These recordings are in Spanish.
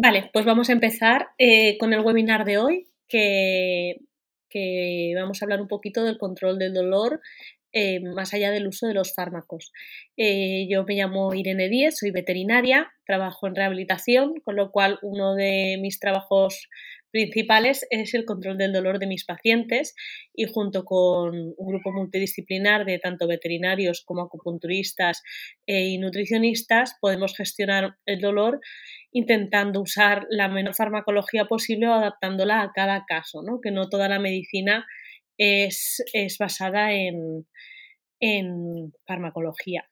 Vale, pues vamos a empezar eh, con el webinar de hoy, que, vamos a hablar un poquito del control del dolor eh, más allá del uso de los fármacos. Eh, yo me llamo Irene Díez, soy veterinaria, trabajo en rehabilitación, con lo cual uno de mis trabajos principales es el control del dolor de mis pacientes y junto con un grupo multidisciplinar de tanto veterinarios como acupunturistas y nutricionistas podemos gestionar el dolor intentando usar la menor farmacología posible o adaptándola a cada caso, ¿no? que no toda la medicina es, basada en, en farmacología.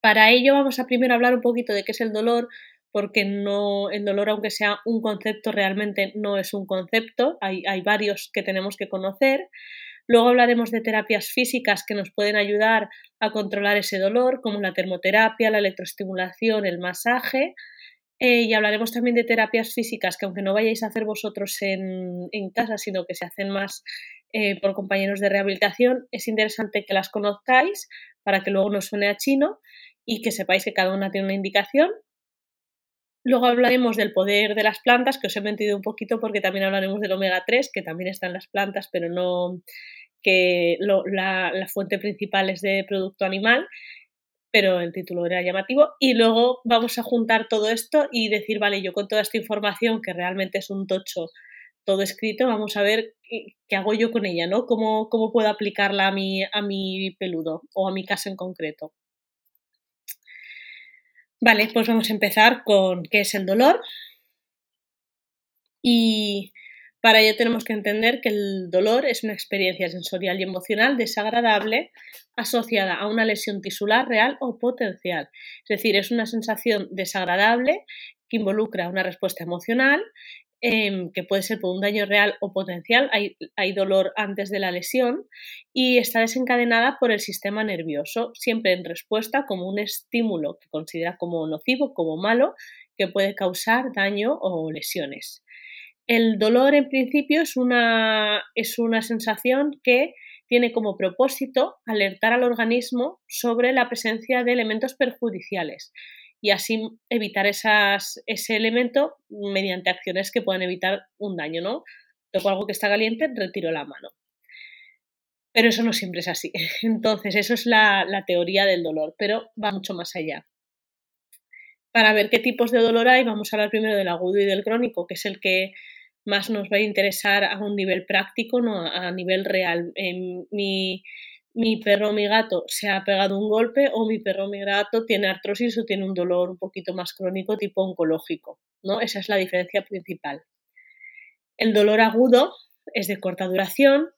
Para ello vamos a primero hablar un poquito de qué es el dolor, porque no, el dolor, aunque sea un concepto, realmente no es un concepto, hay, hay, varios que tenemos que conocer. Luego hablaremos de terapias físicas que nos pueden ayudar a controlar ese dolor, como la termoterapia, la electroestimulación, el masaje. Eh, y hablaremos también de terapias físicas que aunque no vayáis a hacer vosotros en, casa, sino que se hacen más eh, por compañeros de rehabilitación, es interesante que las conozcáis para que luego no suene a chino y que sepáis que cada una tiene una indicación. Luego hablaremos del poder de las plantas, que os he mentido un poquito porque también hablaremos del omega 3, que también está en las plantas, pero no que la, fuente principal es de producto animal pero el título era llamativo. Y luego vamos a juntar todo esto y decir, vale, yo con toda esta información, que realmente es un tocho todo escrito, vamos a ver qué, hago yo con ella, ¿no? ¿Cómo, ¿Cómo, puedo aplicarla a mi, a mi peludo o a mi caso en concreto? Vale, pues vamos a empezar con qué es el dolor. Y para ello tenemos que entender que el dolor es una experiencia sensorial y emocional desagradable asociada a una lesión tisular real o potencial. Es decir, es una sensación desagradable que involucra una respuesta emocional em, que puede ser por un daño real o potencial, hay, hay, dolor antes de la lesión y está desencadenada por el sistema nervioso, siempre en respuesta como un estímulo que considera como nocivo, como malo, que puede causar daño o lesiones. El dolor en principio es una, es una sensación que tiene como propósito alertar al organismo sobre la presencia de elementos perjudiciales y así evitar ese elemento mediante acciones que puedan evitar un daño, ¿no? Toco algo que está caliente, retiro la mano. Pero eso no siempre es así. Entonces, eso es la, la teoría del dolor, pero va mucho más allá. Para ver qué tipos de dolor hay, vamos a hablar primero del agudo y del crónico, que es el que más nos va a interesar a un nivel práctico, no a nivel real. mi, mi perro o mi gato se ha pegado un golpe o mi perro o mi gato tiene artrosis o tiene un dolor un poquito más crónico tipo oncológico. ¿no? Esa es la diferencia principal. El dolor agudo es de corta duración,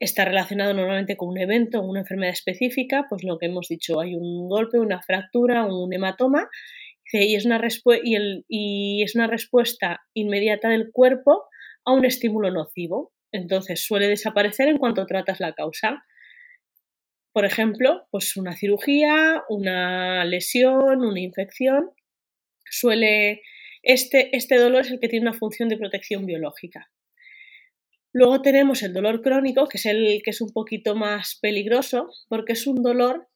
está relacionado normalmente con un evento o una enfermedad específica, pues lo que hemos dicho, hay un golpe, una fractura, un hematoma y es, una y, es una respuesta inmediata del cuerpo a un estímulo nocivo. Entonces suele desaparecer en cuanto tratas la causa. Por ejemplo, pues una cirugía, una lesión, una infección. Suele. Este, este dolor es el que tiene una función de protección biológica. Luego tenemos el dolor crónico, que es el que es un poquito más peligroso, porque es un dolor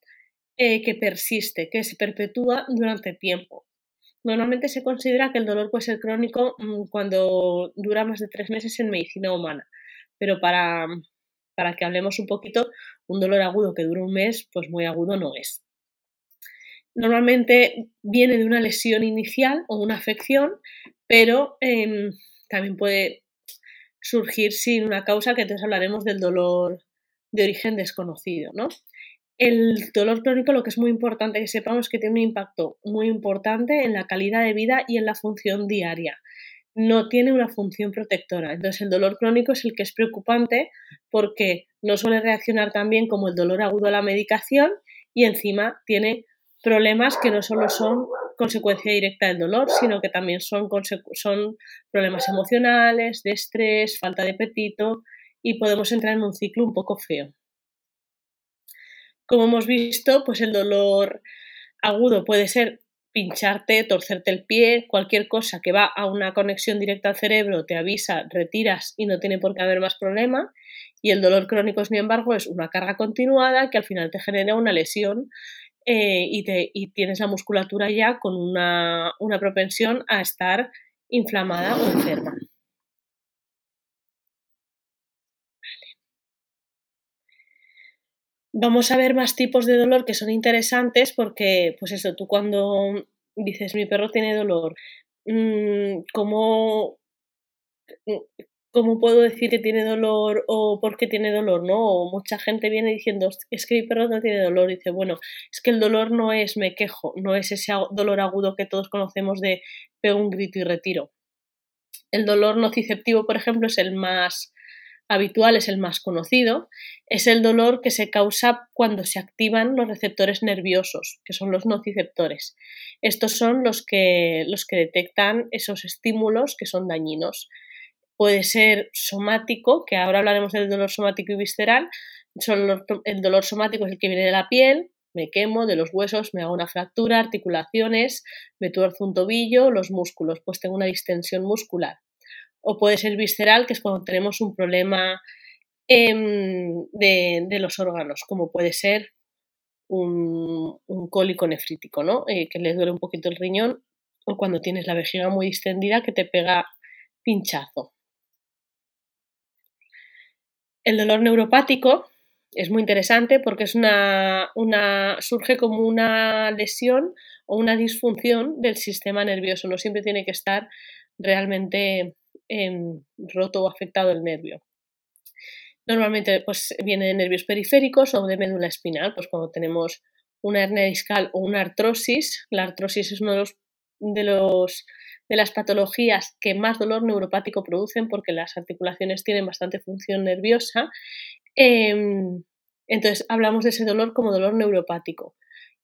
eh, que persiste, que se perpetúa durante tiempo. Normalmente se considera que el dolor puede ser crónico mm, cuando dura más de tres meses en medicina humana, pero para, para que hablemos un poquito, un dolor agudo que dura un mes, pues muy agudo no es. Normalmente viene de una lesión inicial o una afección, pero em, también puede surgir sin una causa, que entonces hablaremos del dolor de origen desconocido, ¿no? El dolor crónico lo que es muy importante que sepamos es que tiene un impacto muy importante en la calidad de vida y en la función diaria. No tiene una función protectora. Entonces el dolor crónico es el que es preocupante porque no suele reaccionar tan bien como el dolor agudo a la medicación y encima tiene problemas que no solo son consecuencia directa del dolor, sino que también son, son problemas emocionales, de estrés, falta de apetito y podemos entrar en un ciclo un poco feo. Como hemos visto, pues el dolor agudo puede ser pincharte, torcerte el pie, cualquier cosa que va a una conexión directa al cerebro, te avisa, retiras y no tiene por qué haber más problema. Y el dolor crónico, sin embargo, es una carga continuada que al final te genera una lesión eh, y, te, y, tienes la musculatura ya con una, una propensión a estar inflamada o enferma. Vamos a ver más tipos de dolor que son interesantes porque, pues eso, tú cuando dices mi perro tiene dolor, mm, ¿cómo, ¿cómo puedo decir que tiene dolor o por qué tiene dolor? ¿no? O mucha gente viene diciendo, es que mi perro no tiene dolor. Y dice, bueno, es que el dolor no es me quejo, no es ese dolor agudo que todos conocemos de pego un grito y retiro. El dolor nociceptivo, por ejemplo, es el más habitual, es el más conocido, es el dolor que se causa cuando se activan los receptores nerviosos, que son los nociceptores. Estos son los que, los que detectan esos estímulos que son dañinos. Puede ser somático, que ahora hablaremos del dolor somático y visceral. el dolor somático es el que viene de la piel, me quemo de los huesos, me hago una fractura, articulaciones, me tuerzo un tobillo, los músculos, pues tengo una distensión muscular o puede ser visceral, que es cuando tenemos un problema em, de, los órganos, como puede ser un, cólico nefrítico, ¿no? Eh, que le duele un poquito el riñón, o cuando tienes la vejiga muy distendida que te pega pinchazo. El dolor neuropático es muy interesante porque es una, surge como una lesión o una disfunción del sistema nervioso. No siempre tiene que estar realmente roto o afectado el nervio. Normalmente pues, viene de nervios periféricos o de médula espinal, pues cuando tenemos una hernia discal o una artrosis, la artrosis es uno de los, de los de las patologías que más dolor neuropático producen porque las articulaciones tienen bastante función nerviosa. Em, entonces hablamos de ese dolor como dolor neuropático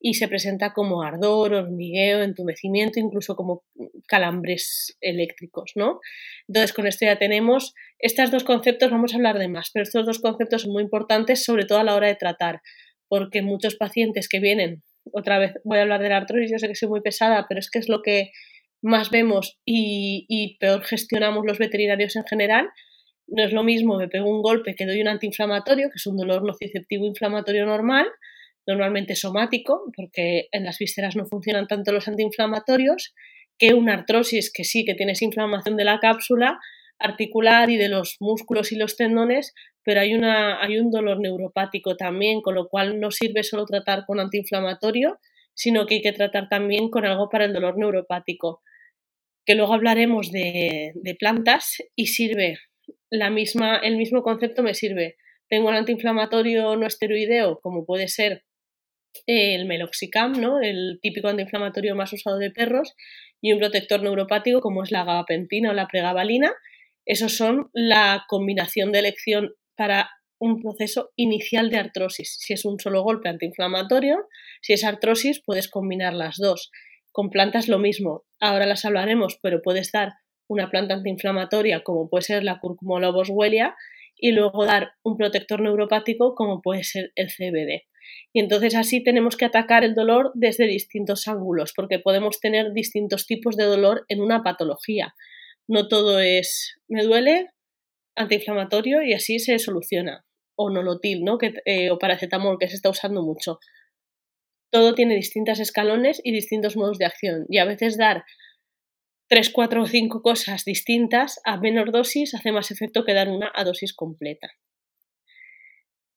y se presenta como ardor, hormigueo, entumecimiento, incluso como calambres eléctricos, ¿no? Entonces, con esto ya tenemos estos dos conceptos, vamos a hablar de más, pero estos dos conceptos son muy importantes, sobre todo a la hora de tratar, porque muchos pacientes que vienen, otra vez voy a hablar de la artrosis, yo sé que soy muy pesada, pero es que es lo que más vemos y, y peor gestionamos los veterinarios en general, no es lo mismo, me pego un golpe que doy un antiinflamatorio, que es un dolor nociceptivo inflamatorio normal, normalmente somático, porque en las vísceras no funcionan tanto los antiinflamatorios, que una artrosis que sí que tienes inflamación de la cápsula articular y de los músculos y los tendones, pero hay, una, hay un dolor neuropático también, con lo cual no sirve solo tratar con antiinflamatorio, sino que hay que tratar también con algo para el dolor neuropático, que luego hablaremos de, de plantas y sirve la misma, el mismo concepto me sirve. Tengo un antiinflamatorio no esteroideo, como puede ser el meloxicam, ¿no? el típico antiinflamatorio más usado de perros, y un protector neuropático como es la gabapentina o la pregabalina. Esos son la combinación de elección para un proceso inicial de artrosis. Si es un solo golpe antiinflamatorio, si es artrosis, puedes combinar las dos. Con plantas lo mismo. Ahora las hablaremos, pero puedes dar una planta antiinflamatoria como puede ser la Curcuma boswellia y luego dar un protector neuropático como puede ser el CBD. Y entonces así tenemos que atacar el dolor desde distintos ángulos, porque podemos tener distintos tipos de dolor en una patología. No todo es me duele, antiinflamatorio y así se soluciona. O nolotil, ¿no? Eh, o paracetamol, que se está usando mucho. Todo tiene distintos escalones y distintos modos de acción. Y a veces dar tres, cuatro o cinco cosas distintas a menor dosis hace más efecto que dar una a dosis completa.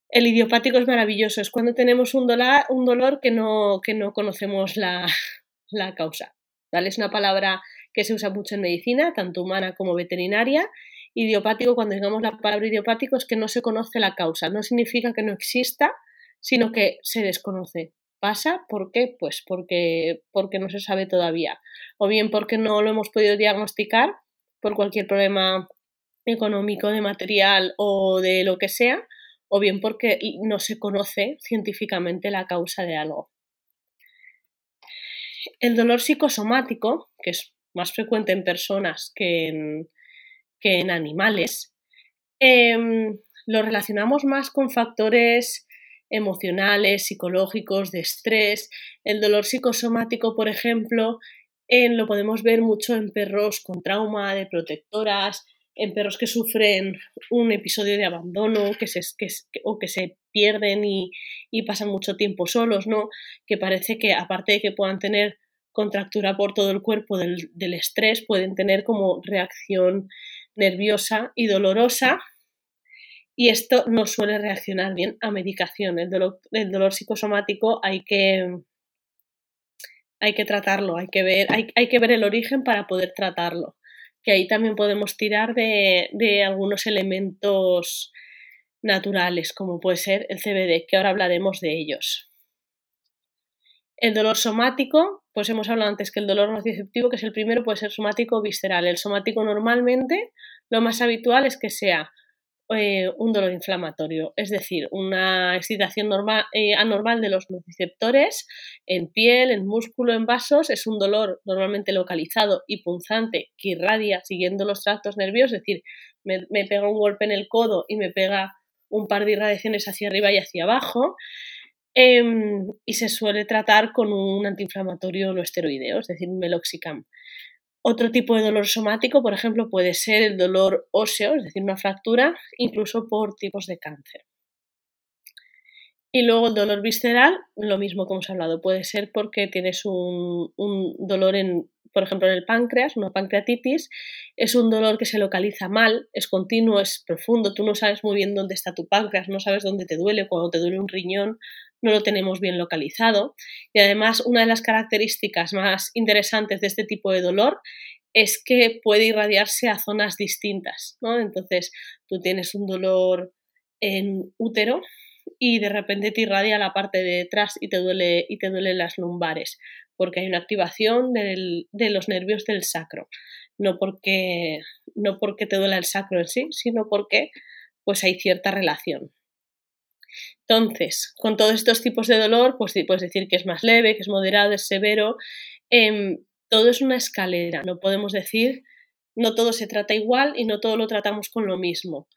El idiopático es maravilloso, es cuando tenemos un un dolor que, no, que no conocemos la, la causa. ¿vale? Es una palabra que se usa mucho en medicina, tanto humana como veterinaria. Idiopático, cuando digamos la palabra idiopático, es que no se conoce la causa. No significa que no exista, sino que se desconoce. ¿Pasa? ¿Por qué? Pues porque, porque no se sabe todavía. O bien porque no lo hemos podido diagnosticar por cualquier problema económico, de material o de lo que sea, o bien porque no se conoce científicamente la causa de algo. El dolor psicosomático, que es más frecuente en personas que en, que en animales, em, lo relacionamos más con factores emocionales, psicológicos, de estrés. El dolor psicosomático, por ejemplo, lo podemos ver mucho en perros con trauma, de protectoras, en perros que sufren un episodio de abandono que se, o que se pierden y, pasan mucho tiempo solos, ¿no? Que parece que aparte de que puedan tener contractura por todo el cuerpo del, estrés, pueden tener como reacción nerviosa y dolorosa y esto no suele reaccionar bien a medicación. El dolor, el dolor psicosomático hay que, hay que tratarlo, hay que, ver, hay, hay que ver el origen para poder tratarlo que ahí también podemos tirar de, de algunos elementos naturales, como puede ser el CBD, que ahora hablaremos de ellos. El dolor somático, pues hemos hablado antes que el dolor nociceptivo, que es el primero, puede ser somático o visceral. El somático normalmente lo más habitual es que sea eh, un dolor inflamatorio, es decir, una excitación normal, eh, anormal de los nociceptores en piel, en músculo, en vasos, es un dolor normalmente localizado y punzante que irradia siguiendo los tractos nerviosos, es decir, me, pega un golpe en el codo y me pega un par de irradiaciones hacia arriba y hacia abajo. Em, y se suele tratar con un antiinflamatorio no esteroideo, es decir, meloxicam. Otro tipo de dolor somático, por ejemplo, puede ser el dolor óseo, es decir, una fractura, incluso por tipos de cáncer. Y luego el dolor visceral, lo mismo que hemos hablado, puede ser porque tienes un, un, dolor en, por ejemplo, en el páncreas, una pancreatitis, es un dolor que se localiza mal, es continuo, es profundo, tú no sabes muy bien dónde está tu páncreas, no sabes dónde te duele, cuando te duele un riñón, no lo tenemos bien localizado. Y además, una de las características más interesantes de este tipo de dolor es que puede irradiarse a zonas distintas, ¿no? Entonces, tú tienes un dolor en útero y de repente te irradia la parte de detrás y te duele y te duelen las lumbares, porque hay una activación de los nervios del sacro, no porque no porque te duela el sacro en sí, sino porque pues hay cierta relación. Entonces, con todos estos tipos de dolor, pues puedes decir que es más leve, que es moderado, es severo. Em, todo es una escalera, no podemos decir, no todo se trata igual y no todo lo tratamos con lo mismo.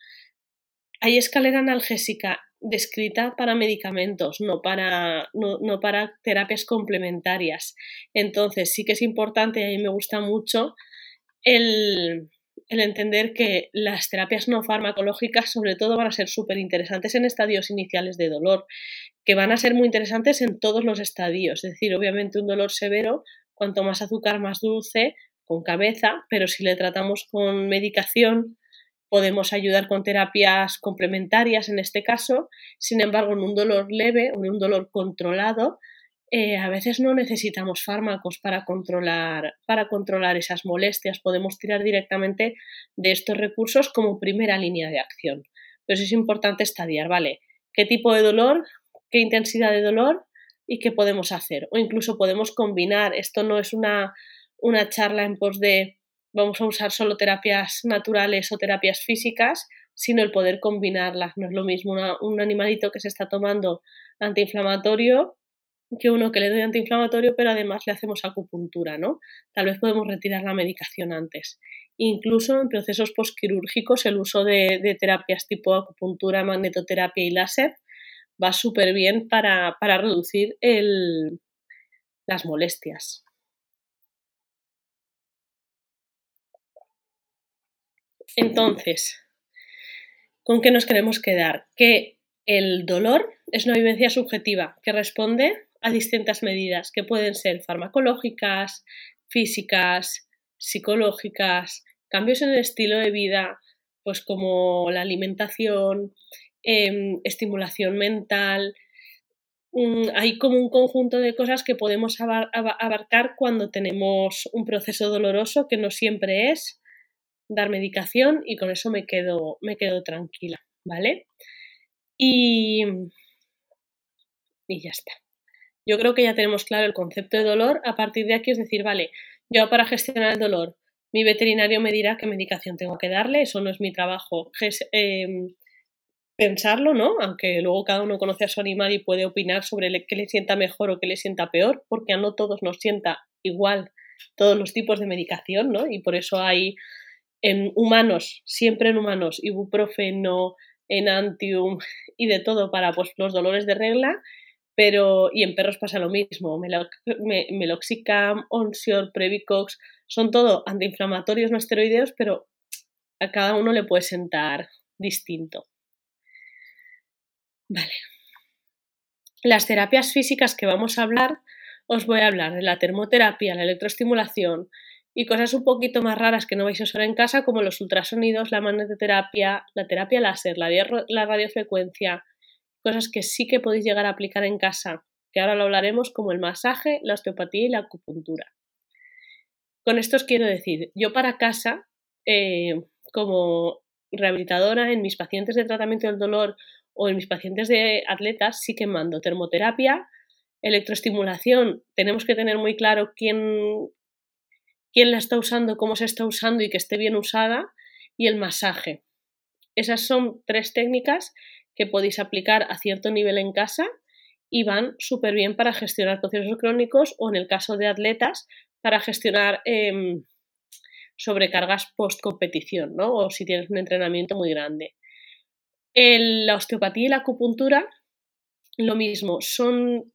Hay escalera analgésica descrita para medicamentos, no para, no para terapias complementarias. Entonces, sí que es importante, y a mí me gusta mucho, el, el entender que las terapias no farmacológicas sobre todo van a ser súper interesantes en estadios iniciales de dolor, que van a ser muy interesantes en todos los estadios. Es decir, obviamente un dolor severo, cuanto más azúcar, más dulce, con cabeza, pero si le tratamos con medicación, podemos ayudar con terapias complementarias en este caso. Sin embargo, en un dolor leve en un dolor controlado, eh, a veces no necesitamos fármacos para controlar, para controlar esas molestias. Podemos tirar directamente de estos recursos como primera línea de acción. Pero es importante estadiar, ¿vale? ¿Qué tipo de dolor? ¿Qué intensidad de dolor? ¿Y qué podemos hacer? O incluso podemos combinar. Esto no es una, una charla en pos de vamos a usar solo terapias naturales o terapias físicas, sino el poder combinarlas. No es lo mismo un animalito que se está tomando antiinflamatorio que uno que le doy antiinflamatorio, pero además le hacemos acupuntura, ¿no? Tal vez podemos retirar la medicación antes. Incluso en procesos postquirúrgicos, el uso de, terapias tipo acupuntura, magnetoterapia y láser va súper bien para, reducir las molestias. Entonces, ¿con qué nos queremos quedar? Que el dolor es una vivencia subjetiva que responde a distintas medidas que pueden ser farmacológicas, físicas, psicológicas, cambios en el estilo de vida, pues como la alimentación, em, estimulación mental. Mm, hay como un conjunto de cosas que podemos abarcar cuando tenemos un proceso doloroso que no siempre es dar medicación y con eso me quedo, me quedo tranquila, ¿vale? Y, y ya está. Yo creo que ya tenemos claro el concepto de dolor. A partir de aquí es decir, vale, yo para gestionar el dolor, mi veterinario me dirá qué medicación tengo que darle, eso no es mi trabajo em, pensarlo, ¿no? Aunque luego cada uno conoce a su animal y puede opinar sobre qué le sienta mejor o qué le sienta peor, porque a no todos nos sienta igual todos los tipos de medicación, ¿no? Y por eso hay en humanos, siempre en humanos, ibuprofeno, enantium y de todo para pues, los dolores de regla pero, y en perros pasa lo mismo, Meloxicam, Onsior, Previcox, son todo antiinflamatorios no esteroideos, pero A cada uno le puede sentar distinto. Vale. Las terapias físicas que vamos a hablar, os voy a hablar de la termoterapia, la electroestimulación y cosas un poquito más raras que no vais a usar en casa, como los ultrasonidos, la magnetoterapia, la terapia láser, la, la radiofrecuencia, cosas que sí que podéis llegar a aplicar en casa, que ahora lo hablaremos como el masaje, la osteopatía y la acupuntura. Con esto os quiero decir, yo para casa, eh, como rehabilitadora en mis pacientes de tratamiento del dolor o en mis pacientes de atletas, sí que mando termoterapia, electroestimulación, tenemos que tener muy claro quién, quién la está usando, cómo se está usando y que esté bien usada, y el masaje. Esas son tres técnicas podéis aplicar a cierto nivel en casa y van súper bien para gestionar procesos crónicos o en el caso de atletas para gestionar em, sobrecargas post competición, ¿no? O si tienes un entrenamiento muy grande. la osteopatía y la acupuntura, lo mismo, son,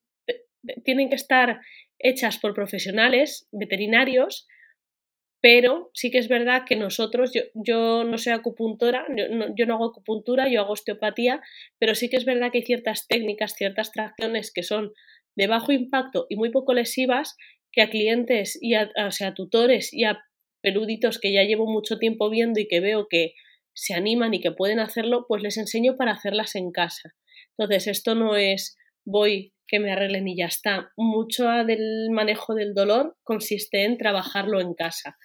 tienen que estar hechas por profesionales veterinarios pero sí que es verdad que nosotros, yo, no soy acupuntora, yo no, hago acupuntura, yo hago osteopatía, pero sí que es verdad que hay ciertas técnicas, ciertas tracciones que son de bajo impacto y muy poco lesivas que a clientes y a, o sea, tutores y a peluditos que ya llevo mucho tiempo viendo y que veo que se animan y que pueden hacerlo, pues les enseño para hacerlas en casa. Entonces, esto no es voy que me arreglen y ya está. Mucho del manejo del dolor consiste en trabajarlo en casa.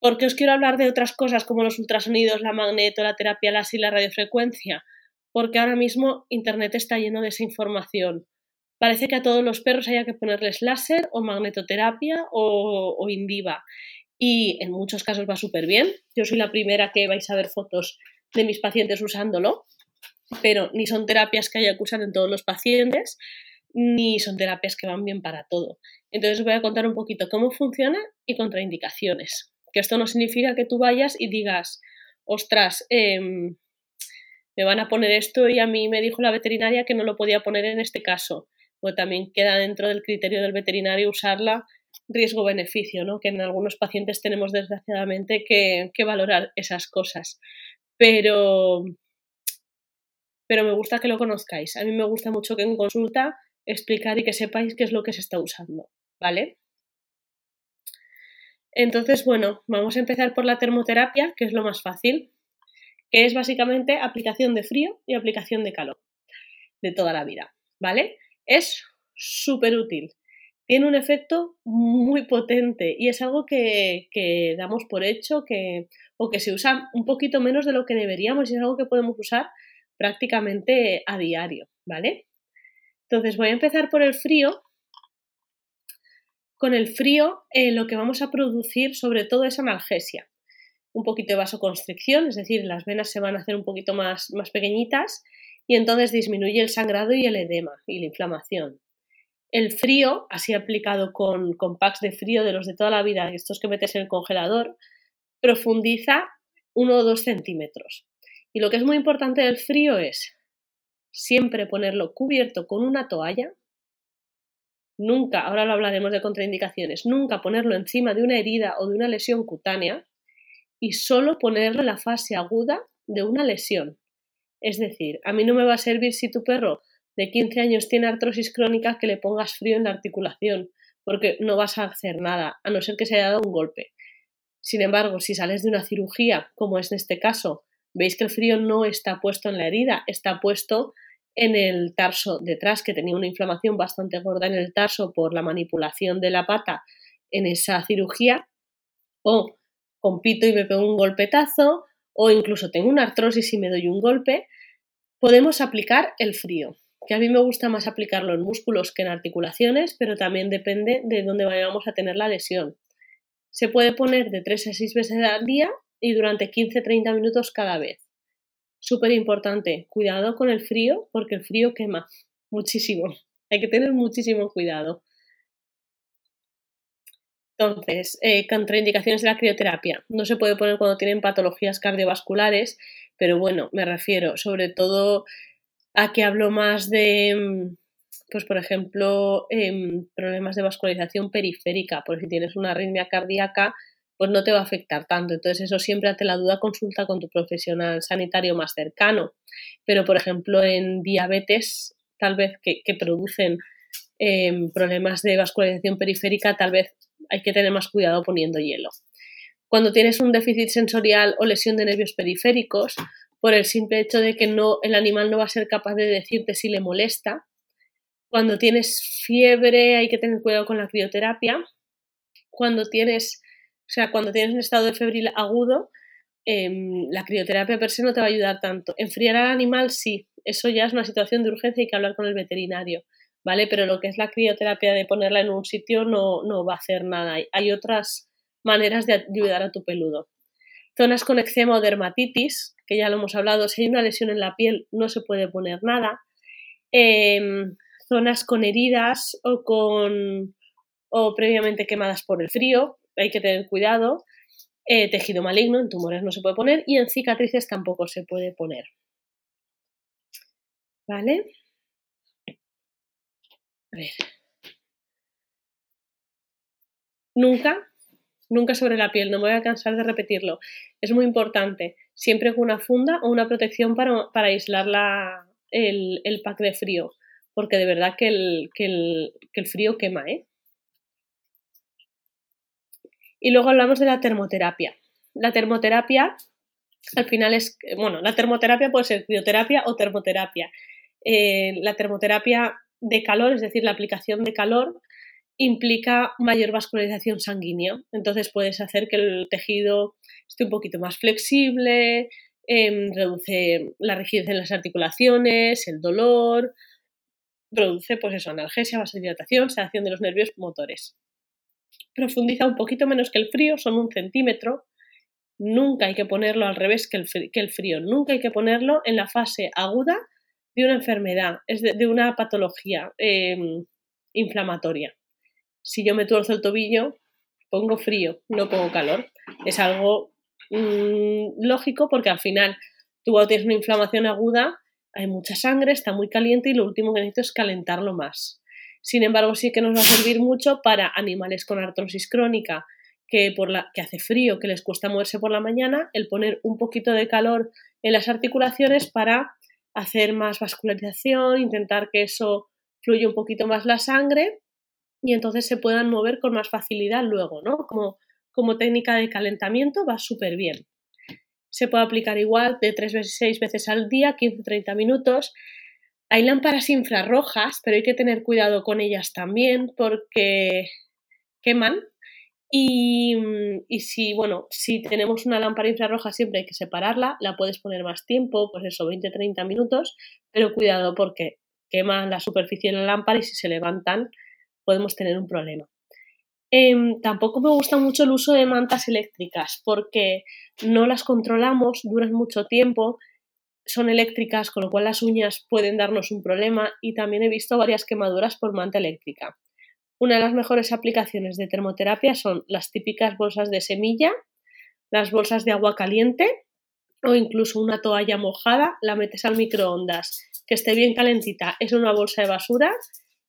¿Por qué os quiero hablar de otras cosas como los ultrasonidos, la magneto, la terapia láser y la radiofrecuencia? Porque ahora mismo Internet está lleno de esa información. Parece que a todos los perros haya que ponerles láser o magnetoterapia o, o Indiva. Y en muchos casos va súper bien. Yo soy la primera que vais a ver fotos de mis pacientes usándolo pero ni son terapias que haya que usar en todos los pacientes, ni son terapias que van bien para todo. Entonces voy a contar un poquito cómo funciona y contraindicaciones. Que esto no significa que tú vayas y digas, ostras, em, me van a poner esto y a mí me dijo la veterinaria que no lo podía poner en este caso. O también queda dentro del criterio del veterinario usarla riesgo-beneficio, ¿no? que en algunos pacientes tenemos desgraciadamente que valorar esas cosas. Pero, pero me gusta que lo conozcáis. A mí me gusta mucho que en consulta explicar y que sepáis qué es lo que se está usando, ¿vale? Entonces, bueno, vamos a empezar por la termoterapia, que es lo más fácil, que es básicamente aplicación de frío y aplicación de calor de toda la vida, ¿vale? Es súper útil. Tiene un efecto muy potente y es algo que, que, damos por hecho que, o que se usa un poquito menos de lo que deberíamos y es algo que podemos usar prácticamente a diario, ¿vale? Entonces voy a empezar por el frío. Con el frío eh, lo que vamos a producir sobre todo es analgesia, un poquito de vasoconstricción, es decir, las venas se van a hacer un poquito más, más pequeñitas y entonces disminuye el sangrado y el edema y la inflamación. El frío, así aplicado con, con packs de frío de los de toda la vida, estos que metes en el congelador, profundiza 1 o 2 centímetros. Y lo que es muy importante del frío es siempre ponerlo cubierto con una toalla. Nunca, ahora lo hablaremos de contraindicaciones, nunca ponerlo encima de una herida o de una lesión cutánea y solo ponerlo en la fase aguda de una lesión. Es decir, a mí no me va a servir si tu perro de 15 años tiene artrosis crónica que le pongas frío en la articulación, porque no vas a hacer nada, a no ser que se haya dado un golpe. Sin embargo, si sales de una cirugía, como es en este caso, Veis que el frío no está puesto en la herida, está puesto en el tarso detrás, que tenía una inflamación bastante gorda en el tarso por la manipulación de la pata en esa cirugía, o compito y me pego un golpetazo, o incluso tengo una artrosis y me doy un golpe, podemos aplicar el frío, que a mí me gusta más aplicarlo en músculos que en articulaciones, pero también depende de dónde vayamos a tener la lesión. Se puede poner de 3 a 6 veces al día y durante 15-30 minutos cada vez. Súper importante, cuidado con el frío porque el frío quema muchísimo. Hay que tener muchísimo cuidado. Entonces, eh, contraindicaciones de la crioterapia. No se puede poner cuando tienen patologías cardiovasculares, pero bueno, me refiero sobre todo a que hablo más de, mm, pues por ejemplo, em, problemas de vascularización periférica, por si tienes una arritmia cardíaca pues no te va a afectar tanto. Entonces, eso siempre ante la duda consulta con tu profesional sanitario más cercano. Pero, por ejemplo, en diabetes, tal vez que, producen em, problemas de vascularización periférica, tal vez hay que tener más cuidado poniendo hielo. Cuando tienes un déficit sensorial o lesión de nervios periféricos, por el simple hecho de que no, el animal no va a ser capaz de decirte si le molesta. Cuando tienes fiebre hay que tener cuidado con la crioterapia. Cuando tienes, o sea, cuando tienes un estado de febril agudo, em, la crioterapia per se no te va a ayudar tanto. Enfriar al animal sí, eso ya es una situación de urgencia y hay que hablar con el veterinario, ¿vale? Pero lo que es la crioterapia de ponerla en un sitio no, no va a hacer nada. Hay otras maneras de ayudar a tu peludo. Zonas con eczema o dermatitis, que ya lo hemos hablado, si hay una lesión en la piel no se puede poner nada. Em, zonas con heridas o con o previamente quemadas por el frío, hay que tener cuidado. Eh, tejido maligno, en tumores no se puede poner y en cicatrices tampoco se puede poner. ¿Vale? A ver. Nunca nunca sobre la piel, no me voy a cansar de repetirlo. Es muy importante, siempre con una funda o una protección para, aislar el, pack de frío, porque de verdad que el, el, frío quema, ¿eh? Y luego hablamos de la termoterapia. La termoterapia, al final es, bueno, la termoterapia puede ser crioterapia o termoterapia. Eh, la termoterapia de calor, es decir, la aplicación de calor, implica mayor vascularización sanguínea. Entonces puedes hacer que el tejido esté un poquito más flexible, em, reduce la rigidez en las articulaciones, el dolor, produce pues eso, analgesia, vasodilatación, sedación de los nervios motores. Profundiza un poquito menos que el frío, son un centímetro. Nunca hay que ponerlo al revés que el, frío, nunca hay que ponerlo en la fase aguda de una enfermedad, es de, una patología em, inflamatoria si yo me tuerzo el tobillo, pongo frío, no pongo calor. Es algo mm, lógico porque al final tú tienes una inflamación aguda, hay mucha sangre, está muy caliente y lo último que necesito es calentarlo más. Sin embargo, sí que nos va a servir mucho para animales con artrosis crónica, que, por la, que hace frío, que les cuesta moverse por la mañana, el poner un poquito de calor en las articulaciones para hacer más vascularización, intentar que eso fluya un poquito más la sangre y entonces se puedan mover con más facilidad luego, ¿no? Como, como técnica de calentamiento va súper bien. Se puede aplicar igual de 3 veces 6 veces al día, 15-30 minutos. Hay lámparas infrarrojas, pero hay que tener cuidado con ellas también porque queman. Y, y, si, bueno, si tenemos una lámpara infrarroja siempre hay que separarla, la puedes poner más tiempo, pues eso, 20-30 minutos, pero cuidado porque queman la superficie de la lámpara y si se levantan podemos tener un problema. Em, tampoco me gusta mucho el uso de mantas eléctricas porque no las controlamos, duran mucho tiempo, son eléctricas, con lo cual las uñas pueden darnos un problema y también he visto varias quemaduras por manta eléctrica. Una de las mejores aplicaciones de termoterapia son las típicas bolsas de semilla, las bolsas de agua caliente o incluso una toalla mojada, la metes al microondas, que esté bien calentita, es una bolsa de basura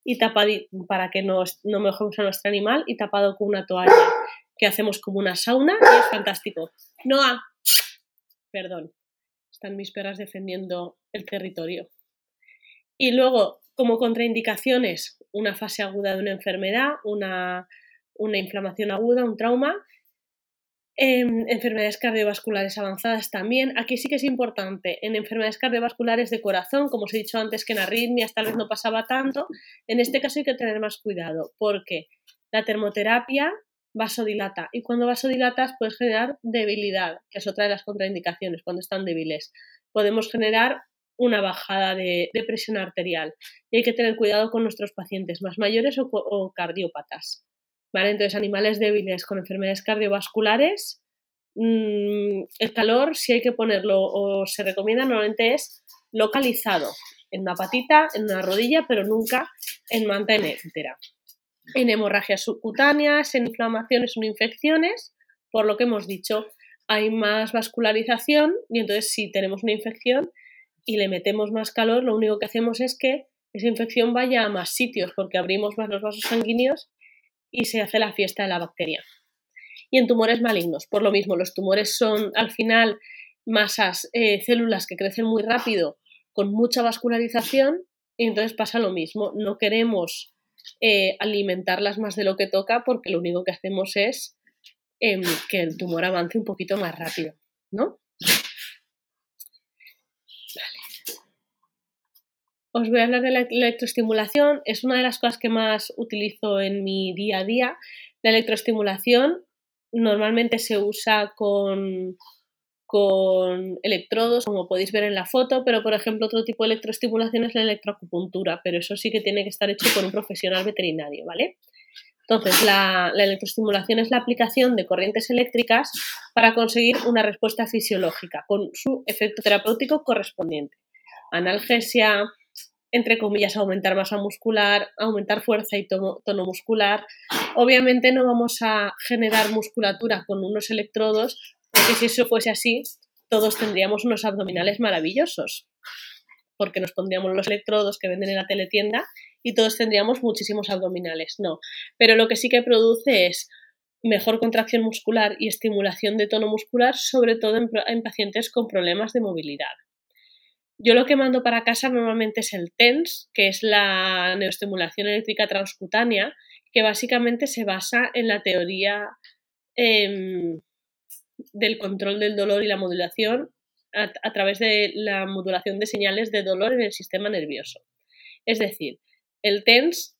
y tapado para que no, no mojemos a nuestro animal y tapado con una toalla que hacemos como una sauna y es fantástico. Noah, perdón, están mis perras defendiendo el territorio. Y luego, como contraindicaciones, una fase aguda de una enfermedad, una, una inflamación aguda, un trauma en enfermedades cardiovasculares avanzadas también. Aquí sí que es importante. En enfermedades cardiovasculares de corazón, como os he dicho antes, que en arritmias tal vez no pasaba tanto, en este caso hay que tener más cuidado porque la termoterapia vasodilata y cuando vasodilatas puedes generar debilidad, que es otra de las contraindicaciones cuando están débiles. Podemos generar una bajada de, presión arterial y hay que tener cuidado con nuestros pacientes más mayores o, cardiópatas. Entonces, animales débiles con enfermedades cardiovasculares, mm, el calor, si hay que ponerlo o se recomienda, normalmente es localizado en una patita, en una rodilla, pero nunca en manta entera. En hemorragias subcutáneas, en inflamaciones o infecciones, por lo que hemos dicho, hay más vascularización y entonces si tenemos una infección y le metemos más calor, lo único que hacemos es que esa infección vaya a más sitios porque abrimos más los vasos sanguíneos y se hace la fiesta de la bacteria. y en tumores malignos. Por lo mismo, los tumores son al final masas, eh, células que crecen muy rápido con mucha vascularización y entonces pasa lo mismo. No queremos eh, alimentarlas más de lo que toca porque lo único que hacemos es em, que el tumor avance un poquito más rápido, ¿no? Os voy a hablar de la electroestimulación. Es una de las cosas que más utilizo en mi día a día. La electroestimulación normalmente se usa con con electrodos, como podéis ver en la foto, pero por ejemplo otro tipo de electroestimulación es la electroacupuntura, pero eso sí que tiene que estar hecho por un profesional veterinario, ¿vale? Entonces, la, electroestimulación es la aplicación de corrientes eléctricas para conseguir una respuesta fisiológica con su efecto terapéutico correspondiente. Analgesia, entre comillas, aumentar masa muscular, aumentar fuerza y tono, tono muscular. Obviamente no vamos a generar musculatura con unos electrodos porque si eso fuese así, todos tendríamos unos abdominales maravillosos, porque nos pondríamos los electrodos que venden en la teletienda y todos tendríamos muchísimos abdominales. No, pero lo que sí que produce es mejor contracción muscular y estimulación de tono muscular, sobre todo en, pacientes con problemas de movilidad. Yo lo que mando para casa normalmente es el TENS, que es la neoestimulación eléctrica transcutánea, que básicamente se basa en la teoría em, del control del dolor y la modulación a, través de la modulación de señales de dolor en el sistema nervioso. Es decir, el TENS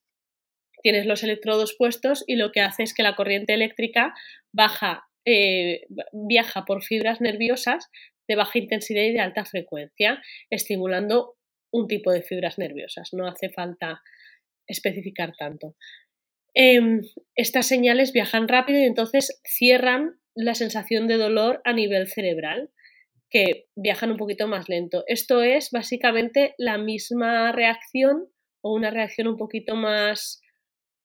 tienes los electrodos puestos y lo que hace es que la corriente eléctrica baja, eh, viaja por fibras nerviosas de baja intensidad y de alta frecuencia, estimulando un tipo de fibras nerviosas. No hace falta especificar tanto. Em, estas señales viajan rápido y entonces cierran la sensación de dolor a nivel cerebral, que viajan un poquito más lento. Esto es básicamente la misma reacción o una reacción un poquito más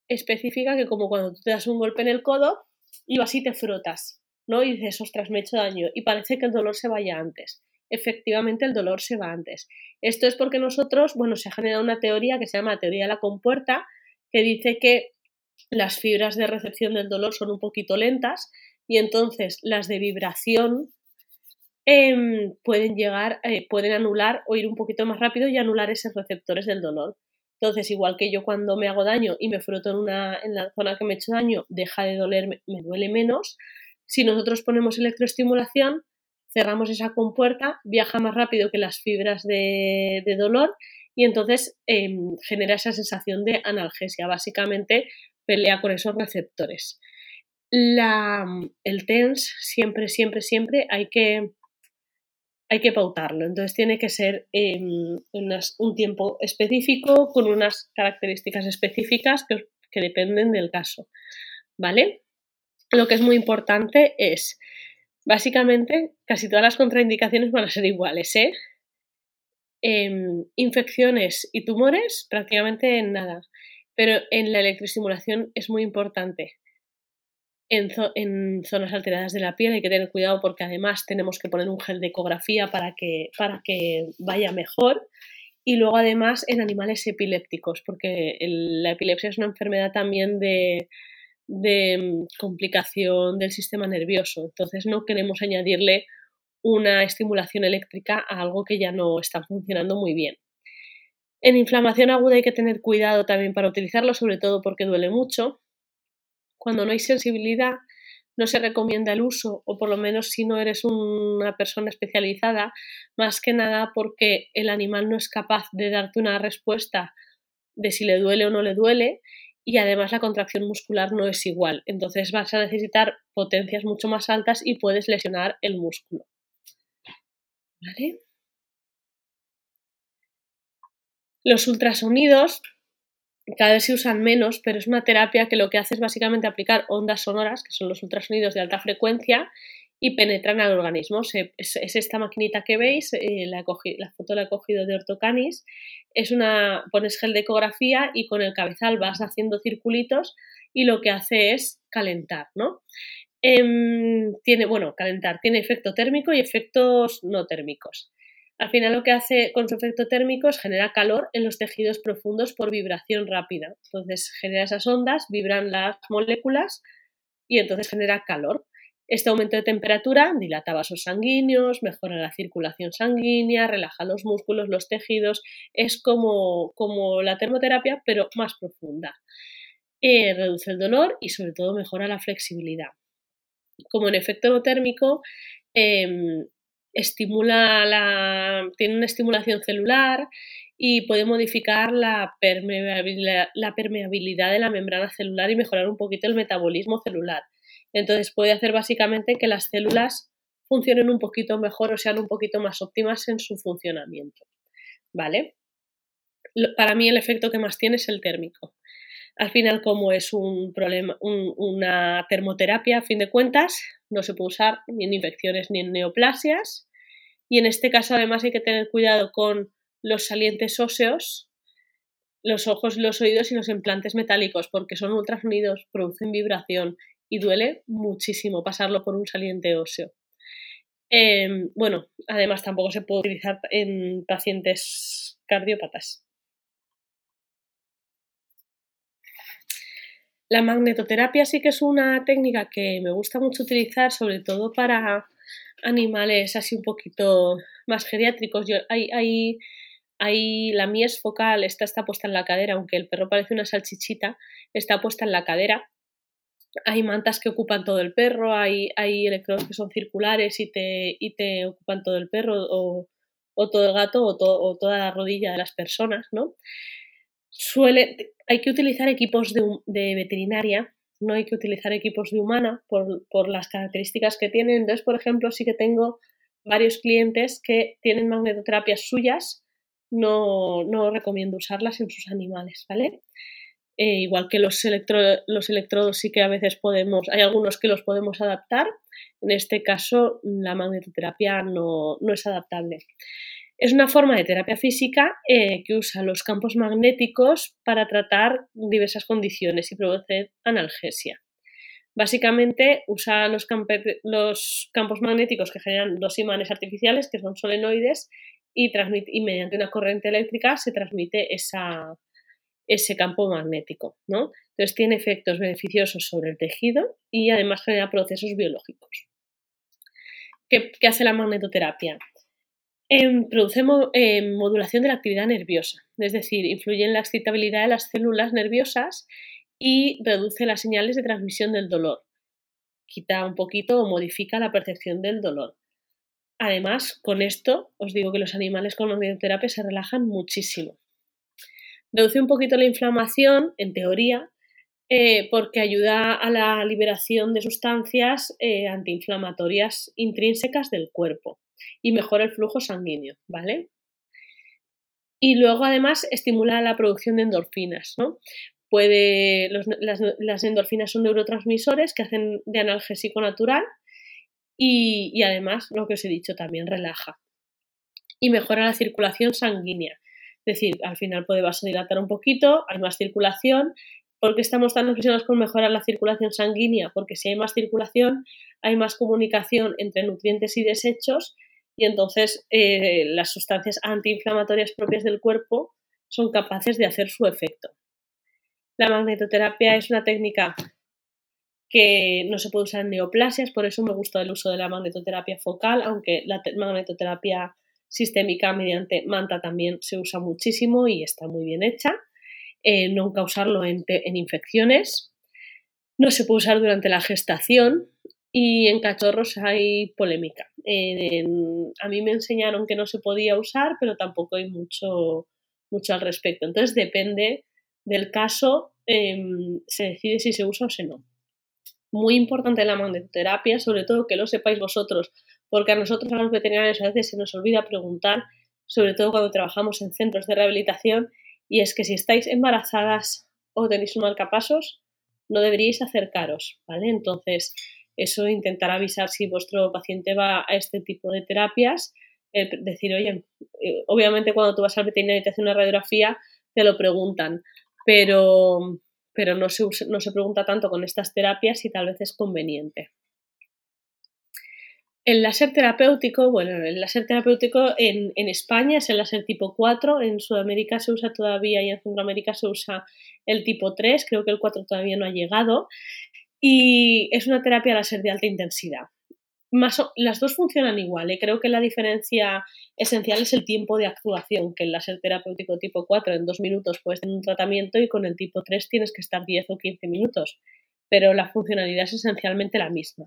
específica que como cuando te das un golpe en el codo y vas y te frotas, ¿no? Y dices, ostras, me he hecho daño y parece que el dolor se vaya antes. Efectivamente, el dolor se va antes. Esto es porque nosotros, bueno, se ha generado una teoría que se llama la teoría de la compuerta, que dice que las fibras de recepción del dolor son un poquito lentas y entonces las de vibración em, pueden llegar, eh, pueden anular o ir un poquito más rápido y anular esos receptores del dolor. Entonces, igual que yo cuando me hago daño y me froto en, una, en la zona que me he hecho daño, deja de doler, me, duele menos. Si nosotros ponemos electroestimulación, cerramos esa compuerta, viaja más rápido que las fibras de, dolor y entonces em, genera esa sensación de analgesia. Básicamente pelea con esos receptores la, el TENS siempre, siempre, siempre hay que, hay que pautarlo. Entonces tiene que ser en un tiempo específico con unas características específicas que, dependen del caso. ¿Vale? Lo que es muy importante es, básicamente, casi todas las contraindicaciones van a ser iguales. ¿eh? Em, infecciones y tumores, prácticamente nada. Pero en la electroestimulación es muy importante en, zonas alteradas de la piel hay que tener cuidado porque además tenemos que poner un gel de ecografía para que, para que vaya mejor. Y luego además en animales epilépticos, porque la epilepsia es una enfermedad también de, complicación del sistema nervioso. Entonces no queremos añadirle una estimulación eléctrica a algo que ya no está funcionando muy bien. En inflamación aguda hay que tener cuidado también para utilizarlo, sobre todo porque duele mucho cuando no hay sensibilidad, no se recomienda el uso, o por lo menos si no eres una persona especializada, más que nada porque el animal no es capaz de darte una respuesta de si le duele o no le duele, y además la contracción muscular no es igual. Entonces vas a necesitar potencias mucho más altas y puedes lesionar el músculo. ¿Vale? Los ultrasonidos cada vez se usan menos, pero es una terapia que lo que hace es básicamente aplicar ondas sonoras, que son los ultrasonidos de alta frecuencia, y penetran al organismo. Es, esta maquinita que veis, eh, la, foto la he cogido de Ortocanis, es una, pones gel de ecografía y con el cabezal vas haciendo circulitos y lo que hace es calentar, ¿no? Em, tiene, bueno, calentar, tiene efecto térmico y efectos no térmicos. Al final lo que hace con su efecto térmico es generar calor en los tejidos profundos por vibración rápida. Entonces genera esas ondas, vibran las moléculas y entonces genera calor. Este aumento de temperatura dilata vasos sanguíneos, mejora la circulación sanguínea, relaja los músculos, los tejidos. Es como, como la termoterapia, pero más profunda. Eh, reduce el dolor y sobre todo mejora la flexibilidad. Como en efecto térmico, em, estimula la, tiene una estimulación celular y puede modificar la permeabilidad, la permeabilidad de la membrana celular y mejorar un poquito el metabolismo celular. Entonces puede hacer básicamente que las células funcionen un poquito mejor o sean un poquito más óptimas en su funcionamiento. ¿Vale? Para mí el efecto que más tiene es el térmico. Al final, como es un problema, una termoterapia, a fin de cuentas, no se puede usar ni en infecciones ni en neoplasias. Y en este caso, además, hay que tener cuidado con los salientes óseos, los ojos, los oídos y los implantes metálicos, porque son ultrasonidos, producen vibración y duele muchísimo pasarlo por un saliente óseo. Em, bueno, además tampoco se puede utilizar en pacientes cardiópatas. La magnetoterapia sí que es una técnica que me gusta mucho utilizar, sobre todo para animales así un poquito más geriátricos. Hay, hay, hay, la focal, esta está puesta en la cadera, aunque el perro parece una salchichita, está puesta en la cadera hay mantas que ocupan todo el perro, hay, electrodos que son circulares y te, y te ocupan todo el perro o, todo el gato o, o, toda la rodilla de las personas, ¿no? Suele, hay que utilizar equipos de, veterinaria, no hay que utilizar equipos de humana por, por, las características que tienen. Entonces, por ejemplo, sí que tengo varios clientes que tienen magnetoterapias suyas, no, no recomiendo usarlas en sus animales, ¿vale? Eh, igual que los, los electrodos sí que a veces podemos, hay algunos que los podemos adaptar, en este caso la magnetoterapia no, es adaptable. Es una forma de terapia física eh, que usa los campos magnéticos para tratar diversas condiciones y producir analgesia. Básicamente usa los, campos magnéticos que generan dos imanes artificiales, que son solenoides, y, mediante una corriente eléctrica se transmite ese campo magnético, ¿no? Entonces tiene efectos beneficiosos sobre el tejido y además genera procesos biológicos. ¿Qué, hace la magnetoterapia? Em, produce em, modulación de la actividad nerviosa, es decir, influye en la excitabilidad de las células nerviosas y reduce las señales de transmisión del dolor. Quita un poquito o modifica la percepción del dolor. Además, con esto os digo que los animales con magnetoterapia se relajan muchísimo. Reduce un poquito la inflamación, en teoría, eh, porque ayuda a la liberación de sustancias eh, antiinflamatorias intrínsecas del cuerpo y mejora el flujo sanguíneo, ¿vale? Y luego además estimula la producción de endorfinas, ¿no? Puede, las, endorfinas son neurotransmisores que hacen de analgésico natural y, además, lo que os he dicho, también relaja y mejora la circulación sanguínea. Es decir, al final puede vasodilatar un poquito, hay más circulación. ¿Por qué estamos tan obsesionados con mejorar la circulación sanguínea? Porque si hay más circulación, hay más comunicación entre nutrientes y desechos y entonces eh, las sustancias antiinflamatorias propias del cuerpo son capaces de hacer su efecto. La magnetoterapia es una técnica que no se puede usar en neoplasias, por eso me gusta el uso de la magnetoterapia focal, aunque la magnetoterapia sistémica mediante manta también se usa muchísimo y está muy bien hecha. Eh, no causarlo en, infecciones. No se puede usar durante la gestación y en cachorros hay polémica. A mí me enseñaron que no se podía usar, pero tampoco hay mucho, mucho al respecto. Entonces depende del caso, em, se decide si se usa o si no. Muy importante la magnetoterapia, sobre todo que lo sepáis vosotros, porque a nosotros, a los veterinarios, a veces se nos olvida preguntar, sobre todo cuando trabajamos en centros de rehabilitación, y es que si estáis embarazadas o tenéis un marcapasos, no deberíais acercaros, ¿vale? Entonces, eso intentar avisar si vuestro paciente va a este tipo de terapias, eh, decir, oye, eh, obviamente cuando tú vas al veterinario y te hace una radiografía, te lo preguntan, pero, pero no, se, no se pregunta tanto con estas terapias y tal vez es conveniente. El láser terapéutico, bueno, el láser terapéutico en, España es el láser tipo 4, en Sudamérica se usa todavía y en Centroamérica se usa el tipo 3, creo que el 4 todavía no ha llegado. Y es una terapia láser de alta intensidad. Las dos funcionan igual. ¿eh? Creo que la diferencia esencial es el tiempo de actuación, que el láser terapéutico tipo 4 en dos minutos puedes tener un tratamiento y con el tipo 3 tienes que estar 10 o 15 minutos. Pero la funcionalidad es esencialmente la misma.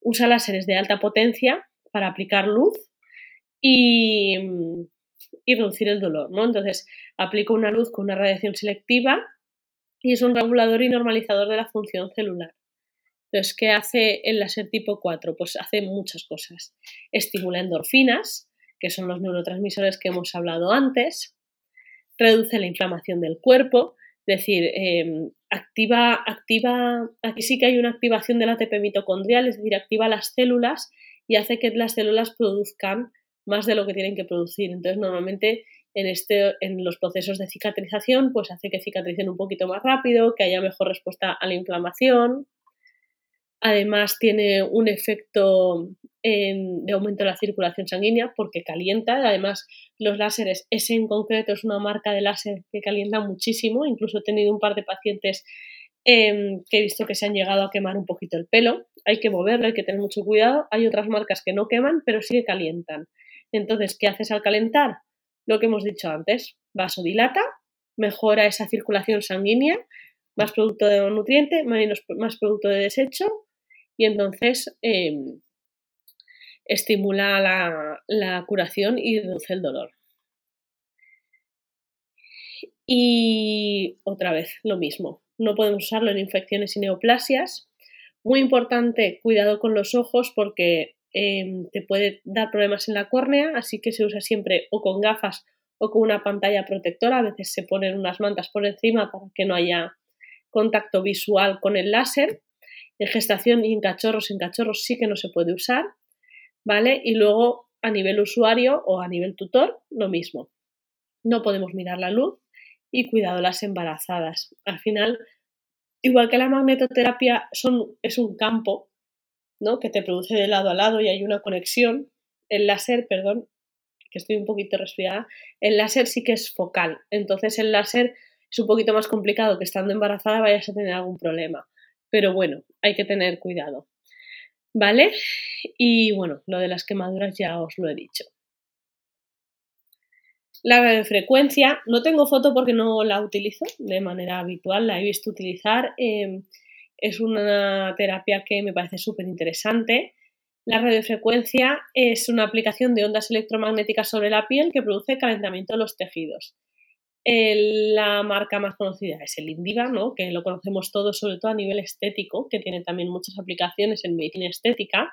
Usa láseres de alta potencia para aplicar luz y, y reducir el dolor. ¿no? Entonces, aplico una luz con una radiación selectiva y es un regulador y normalizador de la función celular. Entonces, ¿qué hace el láser tipo 4? Pues hace muchas cosas. Estimula endorfinas, que son los neurotransmisores que hemos hablado antes, reduce la inflamación del cuerpo, es decir, em, activa, activa, aquí sí que hay una activación del ATP mitocondrial, es decir, activa las células y hace que las células produzcan más de lo que tienen que producir. Entonces, normalmente en, este, en los procesos de cicatrización, pues hace que cicatricen un poquito más rápido, que haya mejor respuesta a la inflamación. Además, tiene un efecto de aumento de la circulación sanguínea porque calienta. Además, los láseres, ese en concreto es una marca de láser que calienta muchísimo. Incluso he tenido un par de pacientes em, que he visto que se han llegado a quemar un poquito el pelo. Hay que moverlo, hay que tener mucho cuidado. Hay otras marcas que no queman, pero sí que calientan. Entonces, ¿qué haces al calentar? Lo que hemos dicho antes, vasodilata, mejora esa circulación sanguínea, más producto de nutriente, menos, más producto de desecho y entonces em, estimula la, curación y reduce el dolor. Y otra vez, lo mismo. No podemos usarlo en infecciones y neoplasias. Muy importante, cuidado con los ojos porque Em, te puede dar problemas en la córnea, así que se usa siempre o con gafas o con una pantalla protectora. A veces se ponen unas mantas por encima para que no haya contacto visual con el láser. En gestación y en cachorros, en cachorros sí que no se puede usar, ¿vale? Y luego a nivel usuario o a nivel tutor, lo mismo. No podemos mirar la luz y cuidado las embarazadas. Al final, igual que la magnetoterapia son, es un campo que te produce de lado a lado y hay una conexión. El láser, perdón, que estoy un poquito resfriada, el láser sí que es focal. Entonces el láser es un poquito más complicado que estando embarazada vayas a tener algún problema. Pero bueno, hay que tener cuidado. ¿Vale? Y bueno, lo de las quemaduras ya os lo he dicho. La radiofrecuencia, no tengo foto porque no la utilizo de manera habitual, la he visto utilizar. Eh, es una terapia que me parece súper interesante. La radiofrecuencia es una aplicación de ondas electromagnéticas sobre la piel que produce calentamiento de los tejidos. La marca más conocida es el Indiva, ¿no? que lo conocemos todos, sobre todo a nivel estético, que tiene también muchas aplicaciones en medicina estética,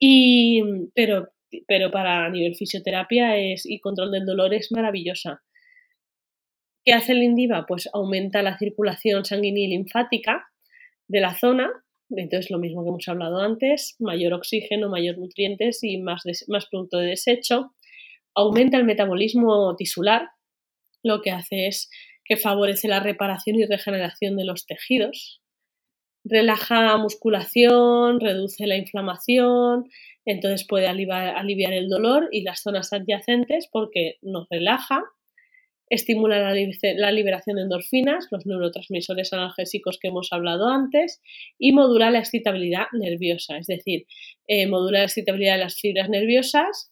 y, pero, pero para nivel fisioterapia es, y control del dolor es maravillosa. ¿Qué hace el Indiva? Pues aumenta la circulación sanguínea y linfática, de la zona. Entonces, lo mismo que hemos hablado antes, mayor oxígeno, mayor nutrientes y más, más producto de desecho. Aumenta el metabolismo tisular, lo que hace es que favorece la reparación y regeneración de los tejidos. Relaja musculación, reduce la inflamación, entonces puede aliviar, aliviar el dolor y las zonas adyacentes porque nos relaja estimula la, liberación de endorfinas, los neurotransmisores analgésicos que hemos hablado antes, y modula la excitabilidad nerviosa, es decir, eh, modula la excitabilidad de las fibras nerviosas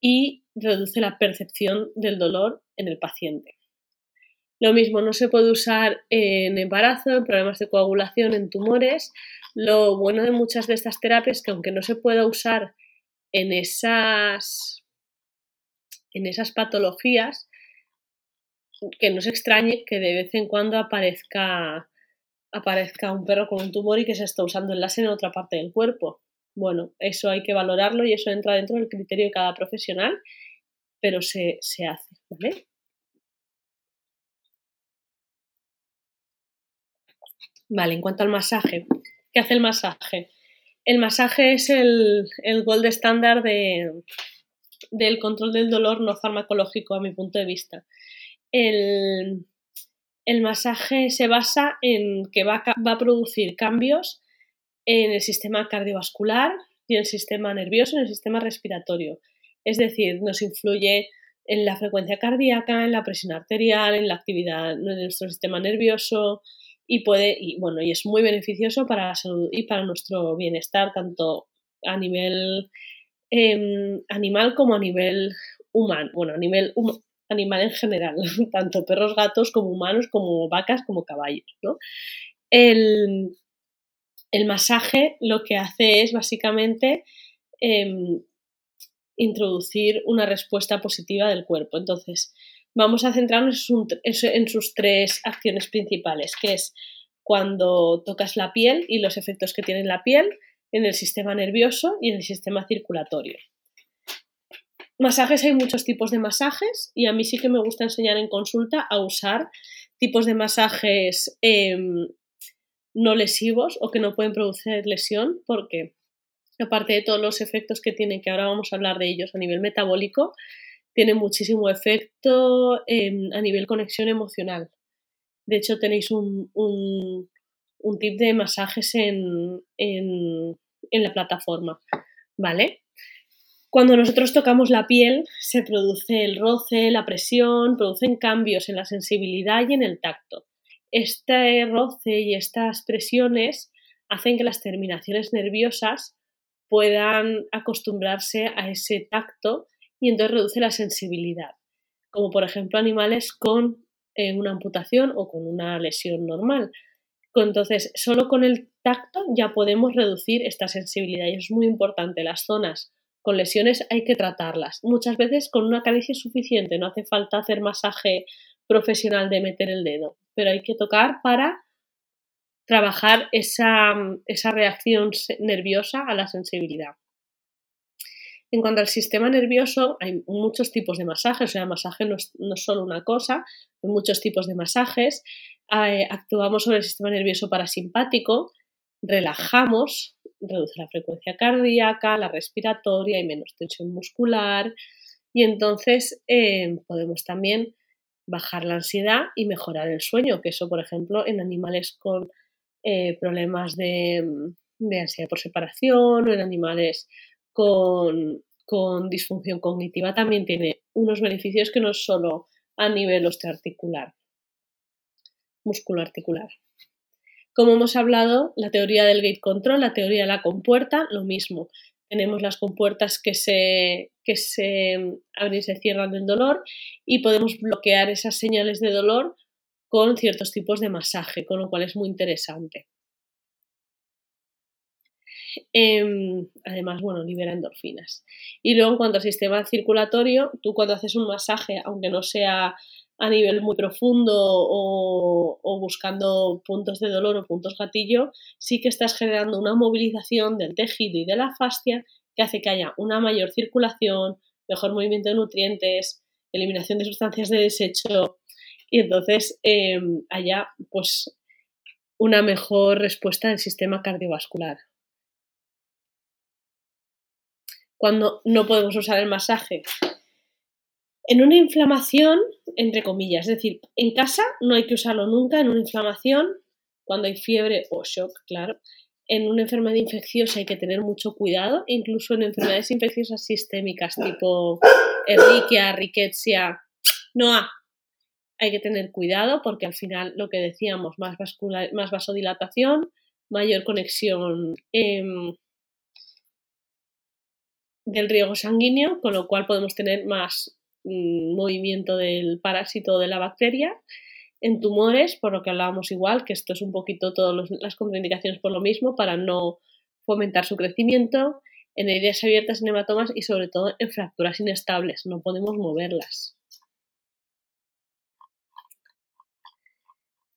y reduce la percepción del dolor en el paciente. Lo mismo, no se puede usar en embarazo, en problemas de coagulación, en tumores. Lo bueno de muchas de estas terapias es que aunque no se pueda usar en esas, en esas patologías, que no se extrañe que de vez en cuando aparezca, aparezca un perro con un tumor y que se está usando el láser en otra parte del cuerpo. Bueno, eso hay que valorarlo y eso entra dentro del criterio de cada profesional, pero se, se hace, ¿vale? Vale, en cuanto al masaje, ¿qué hace el masaje? El masaje es el, el gold estándar de, del control del dolor no farmacológico a mi punto de vista el, masaje se basa en que va a, producir cambios en el sistema cardiovascular y en el sistema nervioso en el sistema respiratorio. Es decir, nos influye en la frecuencia cardíaca, en la presión arterial, en la actividad de nuestro sistema nervioso y puede, y bueno, y es muy beneficioso para la salud y para nuestro bienestar, tanto a nivel em, animal como a nivel humano, bueno, a nivel animal en general, tanto perros, gatos como humanos, como vacas, como caballos, ¿no? El, masaje lo que hace es básicamente em, introducir una respuesta positiva del cuerpo. Entonces, vamos a centrarnos en sus tres acciones principales, que es cuando tocas la piel y los efectos que tiene la piel en el sistema nervioso y en el sistema circulatorio. Masajes hay muchos tipos de masajes y a mí sí que me gusta enseñar en consulta a usar tipos de masajes em, no lesivos o que no pueden producir lesión porque aparte de todos los efectos que tienen, que ahora vamos a hablar de ellos a nivel metabólico, tiene muchísimo efecto a nivel conexión emocional. De hecho, tenéis un, un, tip de masajes en, en, en la plataforma, ¿vale? Cuando nosotros tocamos la piel, se produce el roce, la presión, producen cambios en la sensibilidad y en el tacto. Este roce y estas presiones hacen que las terminaciones nerviosas puedan acostumbrarse a ese tacto y entonces reduce la sensibilidad, como por ejemplo animales con eh, una amputación o con una lesión normal. Entonces, solo con el tacto ya podemos reducir esta sensibilidad y es muy importante. Las zonas con lesiones hay que tratarlas. Muchas veces con una caricia es suficiente, no hace falta hacer masaje profesional de meter el dedo, pero hay que tocar para trabajar esa, esa reacción nerviosa a la sensibilidad. En cuanto al sistema nervioso, hay muchos tipos de masajes, o sea, el masaje no es, solo una cosa, hay muchos tipos de masajes. Eh, actuamos sobre el sistema nervioso parasimpático, relajamos, reduce la frecuencia cardíaca, la respiratoria, hay menos tensión muscular y entonces eh, podemos también bajar la ansiedad y mejorar el sueño, que eso, por ejemplo, en animales con eh, problemas de, ansiedad por separación o en animales con, disfunción cognitiva también tiene unos beneficios que no es solo a nivel osteoarticular, musculoarticular. Como hemos hablado, la teoría del gate control, la teoría de la compuerta, lo mismo. Tenemos las compuertas que se, que se abren y se cierran del dolor y podemos bloquear esas señales de dolor con ciertos tipos de masaje, con lo cual es muy interesante. Em, además, bueno, libera endorfinas. Y luego, en cuanto al sistema circulatorio, tú cuando haces un masaje, aunque no sea a nivel muy profundo o, o, buscando puntos de dolor o puntos gatillo, sí que estás generando una movilización del tejido y de la fascia que hace que haya una mayor circulación, mejor movimiento de nutrientes, eliminación de sustancias de desecho y entonces em, haya pues una mejor respuesta del sistema cardiovascular. Cuando no podemos usar el masaje en una inflamación, entre comillas, es decir, en casa no hay que usarlo nunca en una inflamación, cuando hay fiebre o shock, claro. En una enfermedad infecciosa hay que tener mucho cuidado, incluso en enfermedades infecciosas sistémicas tipo Ehrlichia, Rickettsia, NOA, hay que tener cuidado porque al final lo que decíamos, más, más vasodilatación, mayor conexión em, del riego sanguíneo, con lo cual podemos tener más Mm, movimiento del parásito de la bacteria. En tumores, por lo que hablábamos igual, que esto es un poquito todas las contraindicaciones por lo mismo, para no fomentar su crecimiento, en heridas abiertas, en hematomas y sobre todo en fracturas inestables, no podemos moverlas.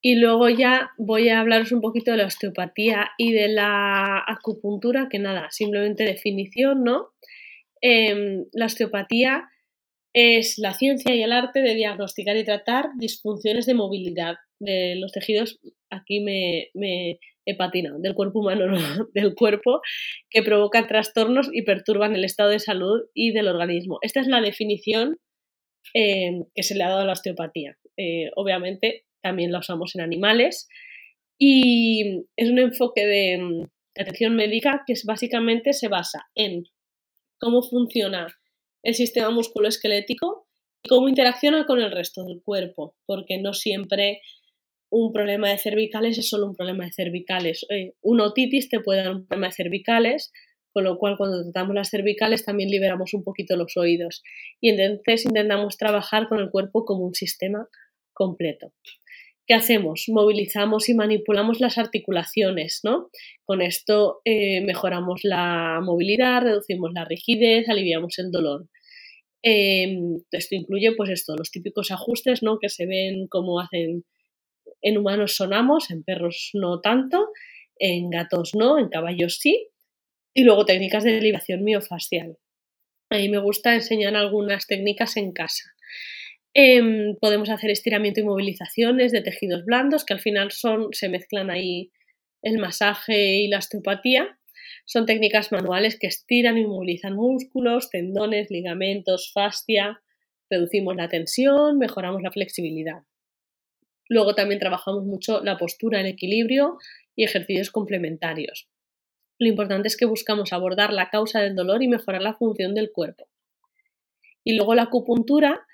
Y luego ya voy a hablaros un poquito de la osteopatía y de la acupuntura, que nada, simplemente definición, ¿no? Em, la osteopatía es la ciencia y el arte de diagnosticar y tratar disfunciones de movilidad de los tejidos, aquí me, he patinado, del cuerpo humano, no, del cuerpo, que provocan trastornos y perturban el estado de salud y del organismo. Esta es la definición eh, que se le ha dado a la osteopatía. Eh, obviamente también la usamos en animales y es un enfoque de, de atención médica que básicamente se basa en cómo funciona el sistema musculoesquelético y cómo interacciona con el resto del cuerpo, porque no siempre un problema de cervicales es solo un problema de cervicales. Eh, una otitis te puede dar un problema de cervicales, con lo cual cuando tratamos las cervicales también liberamos un poquito los oídos. Y entonces intentamos trabajar con el cuerpo como un sistema completo. ¿Qué hacemos? Movilizamos y manipulamos las articulaciones, ¿no? Con esto eh, mejoramos la movilidad, reducimos la rigidez, aliviamos el dolor. Em, esto incluye, pues esto, los típicos ajustes, ¿no? Que se ven como hacen en humanos sonamos, en perros no tanto, en gatos no, en caballos sí. Y luego técnicas de liberación miofascial. A mí me gusta enseñar algunas técnicas en casa. Em, podemos hacer estiramiento y movilizaciones de tejidos blandos, que al final son, se mezclan ahí el masaje y la osteopatía. Son técnicas manuales que estiran y movilizan músculos, tendones, ligamentos, fascia, reducimos la tensión, mejoramos la flexibilidad. Luego también trabajamos mucho la postura, el equilibrio y ejercicios complementarios. Lo importante es que buscamos abordar la causa del dolor y mejorar la función del cuerpo. Y luego la acupuntura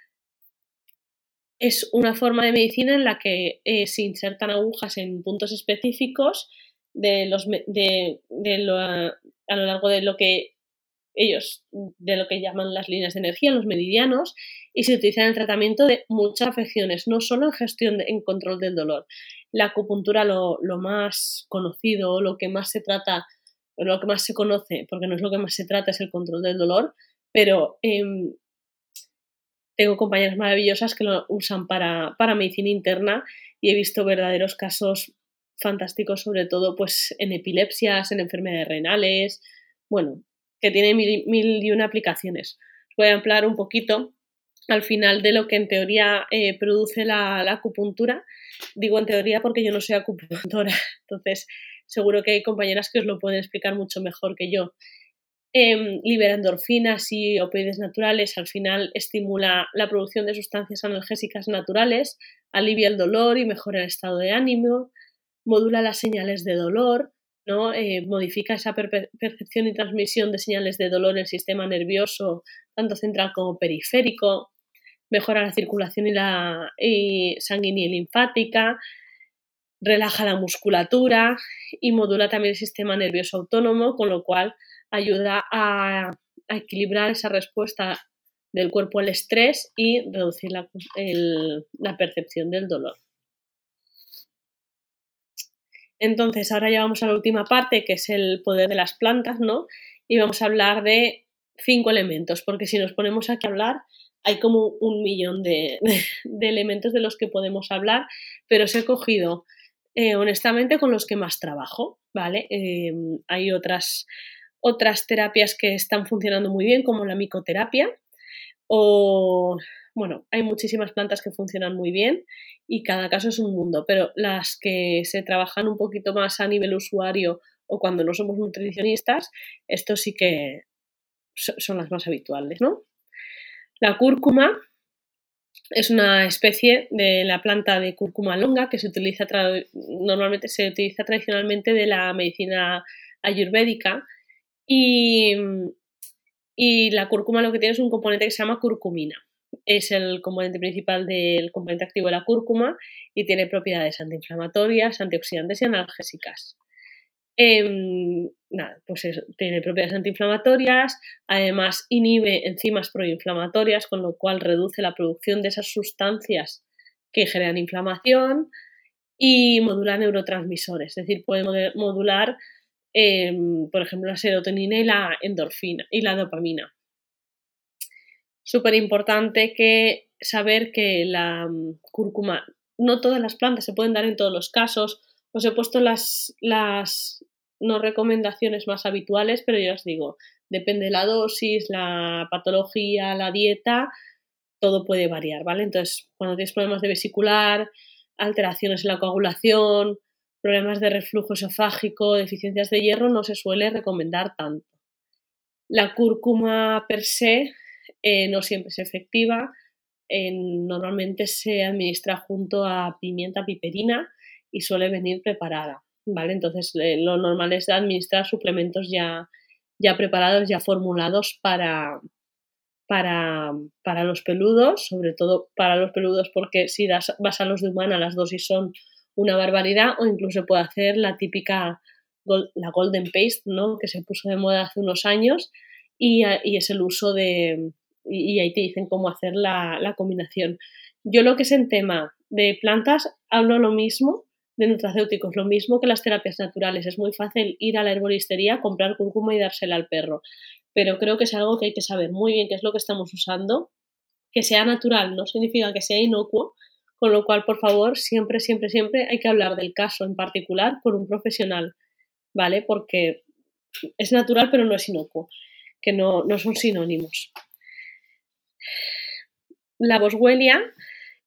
es una forma de medicina en la que eh, se insertan agujas en puntos específicos de los, de, lo, a lo largo de lo que ellos, de lo que llaman las líneas de energía, los meridianos, y se utiliza en el tratamiento de muchas afecciones, no solo en gestión, en control del dolor. La acupuntura, lo, lo más conocido, lo que más se trata, lo que más se conoce, porque no es lo que más se trata, es el control del dolor, pero em, tengo compañeras maravillosas que lo usan para, medicina interna y he visto verdaderos casos fantásticos, sobre todo pues en epilepsias, en enfermedades renales, bueno, que tiene mil, y una aplicaciones. Voy a ampliar un poquito al final de lo que en teoría eh, produce la, acupuntura. Digo en teoría porque yo no soy acupuntora, entonces seguro que hay compañeras que os lo pueden explicar mucho mejor que yo. Em, libera endorfinas y opioides naturales, al final estimula la producción de sustancias analgésicas naturales, alivia el dolor y mejora el estado de ánimo, modula las señales de dolor, ¿no? Eh, modifica esa percepción y transmisión de señales de dolor en el sistema nervioso, tanto central como periférico, mejora la circulación y la sanguínea y linfática, relaja la musculatura y modula también el sistema nervioso autónomo, con lo cual ayuda a, equilibrar esa respuesta del cuerpo al estrés y reducir la, percepción del dolor. Entonces, ahora ya vamos a la última parte, que es el poder de las plantas, ¿no? Y vamos a hablar de cinco elementos, porque si nos ponemos aquí a hablar, hay como un millón de, elementos de los que podemos hablar, pero os he cogido eh, honestamente con los que más trabajo, ¿vale? Eh, hay otras otras terapias que están funcionando muy bien, como la micoterapia, o bueno, hay muchísimas plantas que funcionan muy bien y cada caso es un mundo, pero las que se trabajan un poquito más a nivel usuario o cuando no somos nutricionistas, esto sí que son las más habituales, ¿no? La cúrcuma es una especie de la planta de cúrcuma longa que se utiliza normalmente se utiliza tradicionalmente de la medicina ayurvédica y, la cúrcuma lo que tiene es un componente que se llama curcumina. Es el componente principal del componente activo de la cúrcuma y tiene propiedades antiinflamatorias, antioxidantes y analgésicas. Em, pues tiene propiedades antiinflamatorias, además inhibe enzimas proinflamatorias, con lo cual reduce la producción de esas sustancias que generan inflamación y modula neurotransmisores, es decir, puede modular Em, por ejemplo, la serotonina y la endorfina y la dopamina. Súper importante que saber que la mm, cúrcuma, no todas las plantas se pueden dar en todos los casos. Os he puesto las, las no recomendaciones más habituales, pero ya os digo, depende de la dosis, la patología, la dieta, todo puede variar, ¿vale? Entonces, cuando tienes problemas de vesicular, alteraciones en la coagulación, problemas de reflujo esofágico, deficiencias de hierro, no se suele recomendar tanto. La cúrcuma per se eh, no siempre es efectiva. normalmente se administra junto a pimienta piperina y suele venir preparada. ¿vale? Entonces eh, lo normal es administrar suplementos ya, ya preparados, ya formulados para, para, para, los peludos, sobre todo para los peludos porque si das, vas a los de humana las dosis son una barbaridad o incluso puede hacer la típica la golden paste, ¿no? Que se puso de moda hace unos años y, es el uso de... Y, ahí te dicen cómo hacer la, la combinación. Yo lo que es en tema de plantas hablo lo mismo, de nutracéuticos, lo mismo que las terapias naturales. Es muy fácil ir a la herboristería, comprar cúrcuma y dársela al perro. Pero creo que es algo que hay que saber muy bien qué es lo que estamos usando. Que sea natural no significa que sea inocuo, con lo cual, por favor, siempre, siempre, siempre hay que hablar del caso en particular con un profesional, ¿vale? Porque es natural pero no es inocuo, que no, no son sinónimos. La boswellia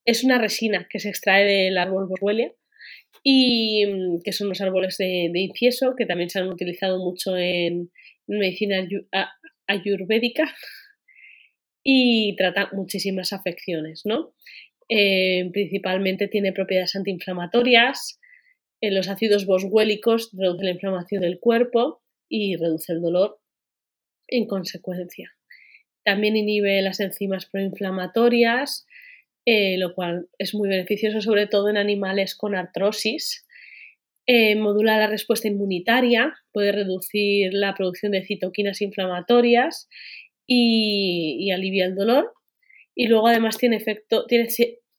es una resina que se extrae del árbol boswellia y mm, que son los árboles de, de que también se han utilizado mucho en, medicina ayurvédica y trata muchísimas afecciones, ¿no? Eh, principalmente tiene propiedades antiinflamatorias, en los ácidos boswélicos reduce la inflamación del cuerpo y reduce el dolor en consecuencia. También inhibe las enzimas proinflamatorias, eh, lo cual es muy beneficioso sobre todo en animales con artrosis. Eh, modula la respuesta inmunitaria, puede reducir la producción de citoquinas inflamatorias y, alivia el dolor. Y luego además tiene efecto, tiene,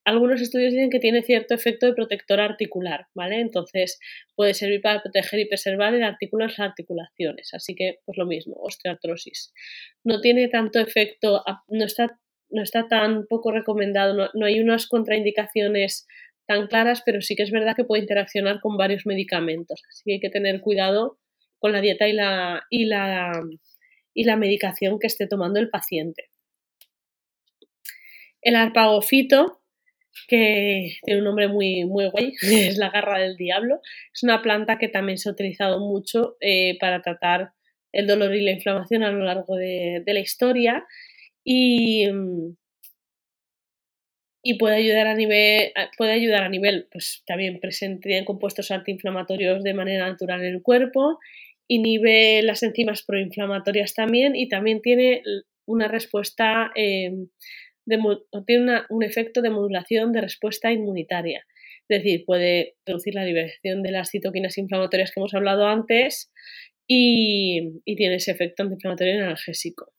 algunos estudios dicen que tiene cierto efecto de protector articular, ¿vale? Entonces puede servir para proteger y preservar el artículo las articulaciones. Así que, pues lo mismo, osteoartrosis. No tiene tanto efecto, no está no está tan poco recomendado, no, hay unas contraindicaciones tan claras, pero sí que es verdad que puede interaccionar con varios medicamentos. Así que hay que tener cuidado con la dieta y la, y la, y la medicación que esté tomando el paciente. El arpagofito, que tiene un nombre muy, muy guay, es la garra del diablo, es una planta que también se ha utilizado mucho eh, para tratar el dolor y la inflamación a lo largo de, la historia. Y, mm, y puede ayudar a nivel, puede ayudar a nivel, pues también presente en compuestos antiinflamatorios de manera natural en el cuerpo, inhibe las enzimas proinflamatorias también. Y también tiene una respuesta, em, tiene un efecto de modulación de respuesta inmunitaria. Es decir, puede reducir la liberación de las citoquinas inflamatorias que hemos hablado antes y, y tiene ese efecto antiinflamatorio analgésico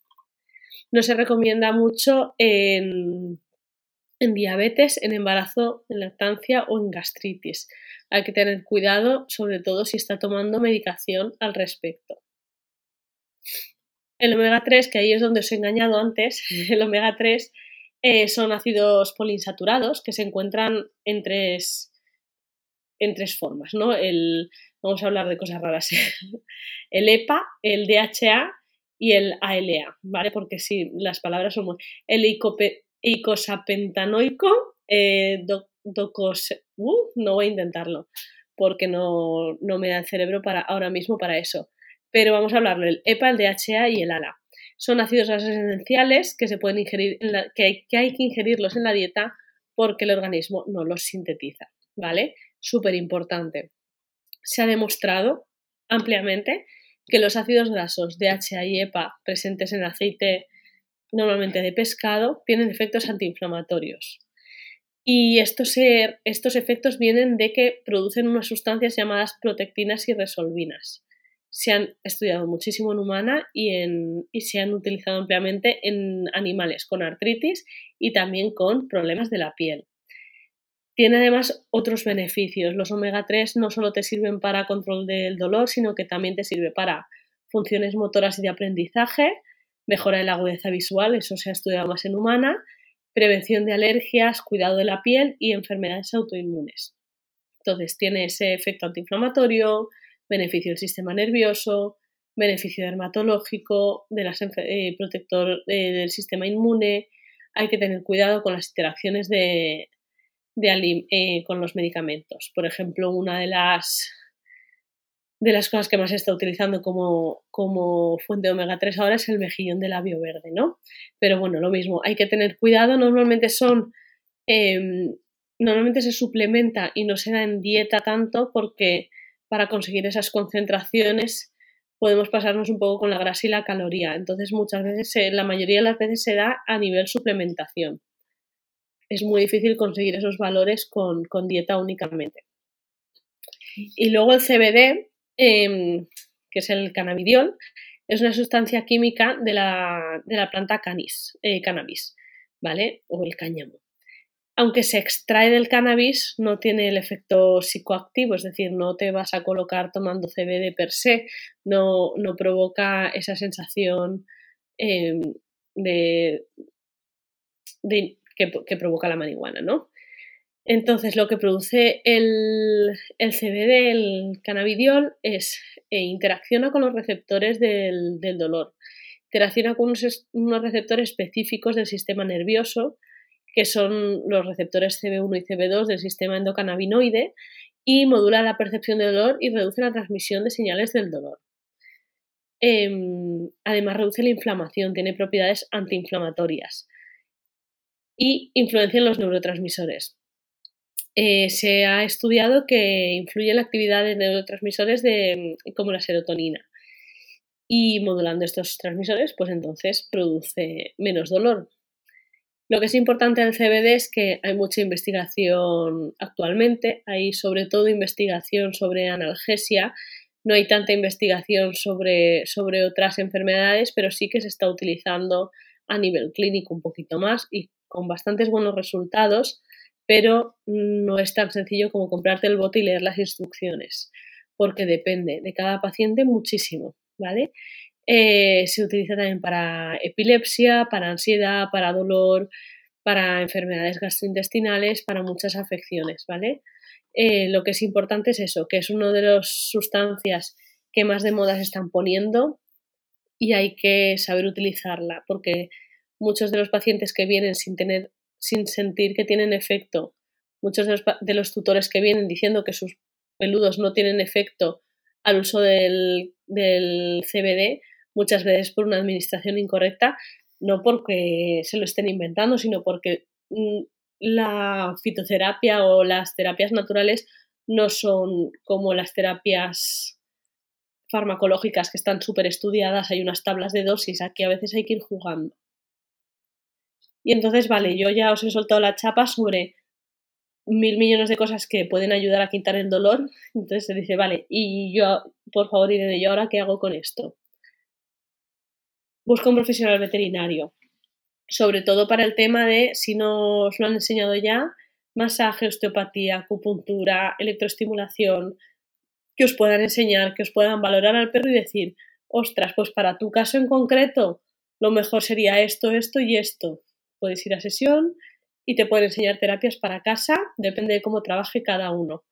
no se recomienda mucho en, diabetes, en embarazo, en lactancia o en gastritis. Hay que tener cuidado, sobre todo si está tomando medicación al respecto. El omega 3, que ahí es donde os he engañado antes, el omega 3 eh, son ácidos poliinsaturados que se encuentran en tres, en tres formas, ¿no? El, vamos a hablar de cosas raras. El EPA, el DHA y el ALA, ¿vale? Porque sí, las palabras son muy... El eicosapentanoico, eh, uh, no voy a intentarlo, porque no, me da el cerebro para, ahora mismo para eso. Pero vamos a hablarlo, el EPA, el DHA y el ALA. Son ácidos esenciales que se pueden ingerir, que, hay, que hay que ingerirlos en la dieta porque el organismo no los sintetiza, ¿vale? Súper importante. Se ha demostrado ampliamente que los ácidos grasos DHA y EPA presentes en aceite normalmente de pescado tienen efectos antiinflamatorios. Y estos, estos efectos vienen de que producen unas sustancias llamadas protectinas y resolvinas. Se han estudiado muchísimo en humana y, en, y se han utilizado ampliamente en animales con artritis y también con problemas de la piel. Tiene además otros beneficios. Los omega 3 no solo te sirven para control del dolor, sino que también te sirve para funciones motoras y de aprendizaje, mejora de la agudeza visual, eso se ha estudiado más en humana, prevención de alergias, cuidado de la piel y enfermedades autoinmunes. Entonces tiene ese efecto antiinflamatorio, beneficio del sistema nervioso, beneficio dermatológico, eh, protector eh, del sistema inmune. Hay que tener cuidado con las interacciones de, eh, con los medicamentos. Por ejemplo, una de las, de las cosas que más se está utilizando como, como fuente de omega 3 ahora es el mejillón de labio verde, ¿no? Pero bueno, lo mismo, hay que tener cuidado, normalmente son... Em, normalmente se suplementa y no se da en dieta tanto porque para conseguir esas concentraciones podemos pasarnos un poco con la grasa y la caloría. Entonces muchas veces, la mayoría de las veces se da a nivel suplementación es muy difícil conseguir esos valores con, dieta únicamente. Y luego el CBD, em, que es el cannabidiol, es una sustancia química de la, planta canis, eh, cannabis, ¿vale? O el cáñamo. Aunque se extrae del cannabis, no tiene el efecto psicoactivo, es decir, no te vas a colocar tomando CBD per se, no, no provoca esa sensación em, de, que, provoca la marihuana, ¿no? Entonces, lo que produce el, CBD, el cannabidiol, es e interacciona con los receptores del, dolor. Interacciona con unos, receptores específicos del sistema nervioso, que son los receptores CB1 y CB2 del sistema endocannabinoide, y modula la percepción del dolor y reduce la transmisión de señales del dolor. Em, además, reduce la inflamación, tiene propiedades antiinflamatorias y influencia en los neurotransmisores. Eh, se ha estudiado que influye en la actividad de neurotransmisores de, como la serotonina. Y modulando estos transmisores, pues entonces produce menos dolor. Lo que es importante del CBD es que hay mucha investigación actualmente, hay sobre todo investigación sobre analgesia, no hay tanta investigación sobre, sobre otras enfermedades, pero sí que se está utilizando a nivel clínico un poquito más y con bastantes buenos resultados pero no es tan sencillo como comprarte el bote y leer las instrucciones, porque depende de cada paciente muchísimo, ¿vale? Eh, se utiliza también para epilepsia, para ansiedad, para dolor, para enfermedades gastrointestinales, para muchas afecciones, ¿vale? Eh, lo que es importante es eso, que es una de las sustancias que más de moda se están poniendo y hay que saber utilizarla, porque muchos de los pacientes que vienen sin tener sin sentir que tienen efecto. Muchos de los, tutores que vienen diciendo que sus peludos no tienen efecto al uso del, CBD, muchas veces por una administración incorrecta, no porque se lo estén inventando, sino porque mm, la fitoterapia o las terapias naturales no son como las terapias farmacológicas que están súper estudiadas, hay unas tablas de dosis, aquí a veces hay que ir jugando. Y entonces, vale, yo ya os he soltado la chapa sobre mil millones de cosas que pueden ayudar a quitar el dolor. Entonces se dice, vale, y yo, por favor, Irene, ¿yo ahora qué hago con esto? Busca un profesional veterinario. Sobre todo para el tema de, si no lo han enseñado ya, masaje, osteopatía, acupuntura, electroestimulación, que os puedan enseñar, que os puedan valorar al perro y decir, ostras, pues para tu caso en concreto, lo mejor sería esto, esto y esto puedes ir a sesión y te pueden enseñar terapias para casa, depende de cómo trabaje cada uno.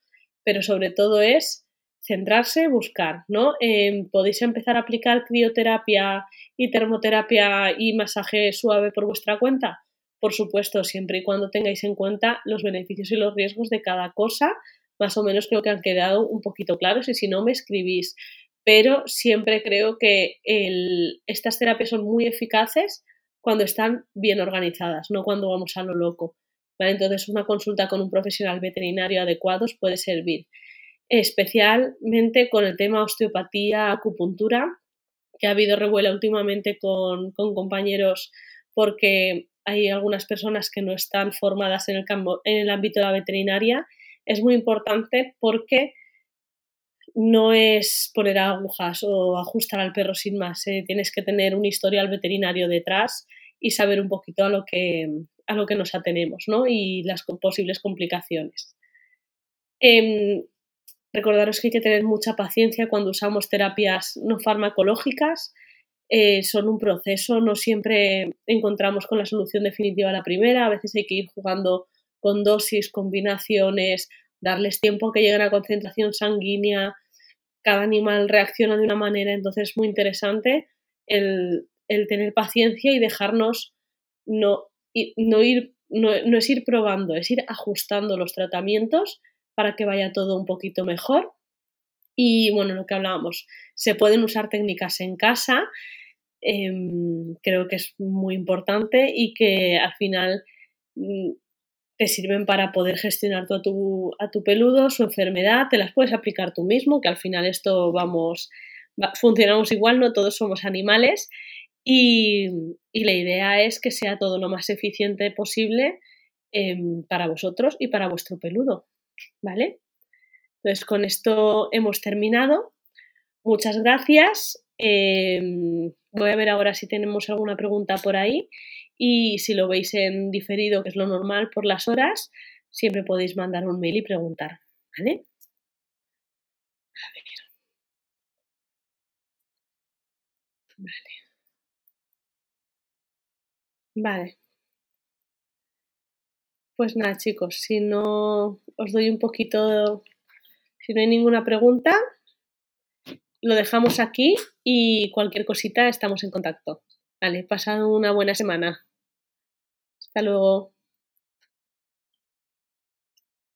Pero sobre todo es centrarse, buscar, ¿no? Em, podéis empezar a aplicar crioterapia y termoterapia y masaje suave por vuestra cuenta. Por supuesto, siempre y cuando tengáis en cuenta los beneficios y los riesgos de cada cosa, más o menos creo que han quedado un poquito claros y si no me escribís. Pero siempre creo que estas terapias son muy eficaces cuando están bien organizadas, no cuando vamos a lo loco. Entonces, una consulta con un profesional veterinario adecuado puede servir, especialmente con el tema osteopatía, acupuntura, que ha habido revuela últimamente con, compañeros porque hay algunas personas que no están formadas en el, en el ámbito de la veterinaria. Es muy importante porque no es poner agujas o ajustar al perro sin más. ¿eh? Tienes que tener un historial veterinario detrás y saber un poquito a lo que, a lo que nos atenemos ¿no? y las posibles complicaciones. Em, recordaros que hay que tener mucha paciencia cuando usamos terapias no farmacológicas. Eh, son un proceso, no siempre encontramos con la solución definitiva a la primera, a veces hay que ir jugando con dosis, combinaciones, darles tiempo a que lleguen a concentración sanguínea, cada animal reacciona de una manera, entonces es muy interesante el, tener paciencia y dejarnos no, no ir, no, es ir probando, es ir ajustando los tratamientos para que vaya todo un poquito mejor. Y bueno, lo que hablábamos, se pueden usar técnicas en casa, em, creo que es muy importante y que al final mm, te sirven para poder gestionar a tu, a tu peludo, su enfermedad, te las puedes aplicar tú mismo, que al final esto vamos, funcionamos igual, no todos somos animales y, la idea es que sea todo lo más eficiente posible em, para vosotros y para vuestro peludo, ¿vale? Entonces, con esto hemos terminado. Muchas gracias. Em, voy a ver ahora si tenemos alguna pregunta por ahí y si lo veis en diferido, que es lo normal por las horas, siempre podéis mandar un mail y preguntar. ¿Vale? Vale. Pues nada, chicos, si no os doy un poquito, si no hay ninguna pregunta, lo dejamos aquí y cualquier cosita estamos en contacto. Vale, pasad una buena semana. Hasta luego.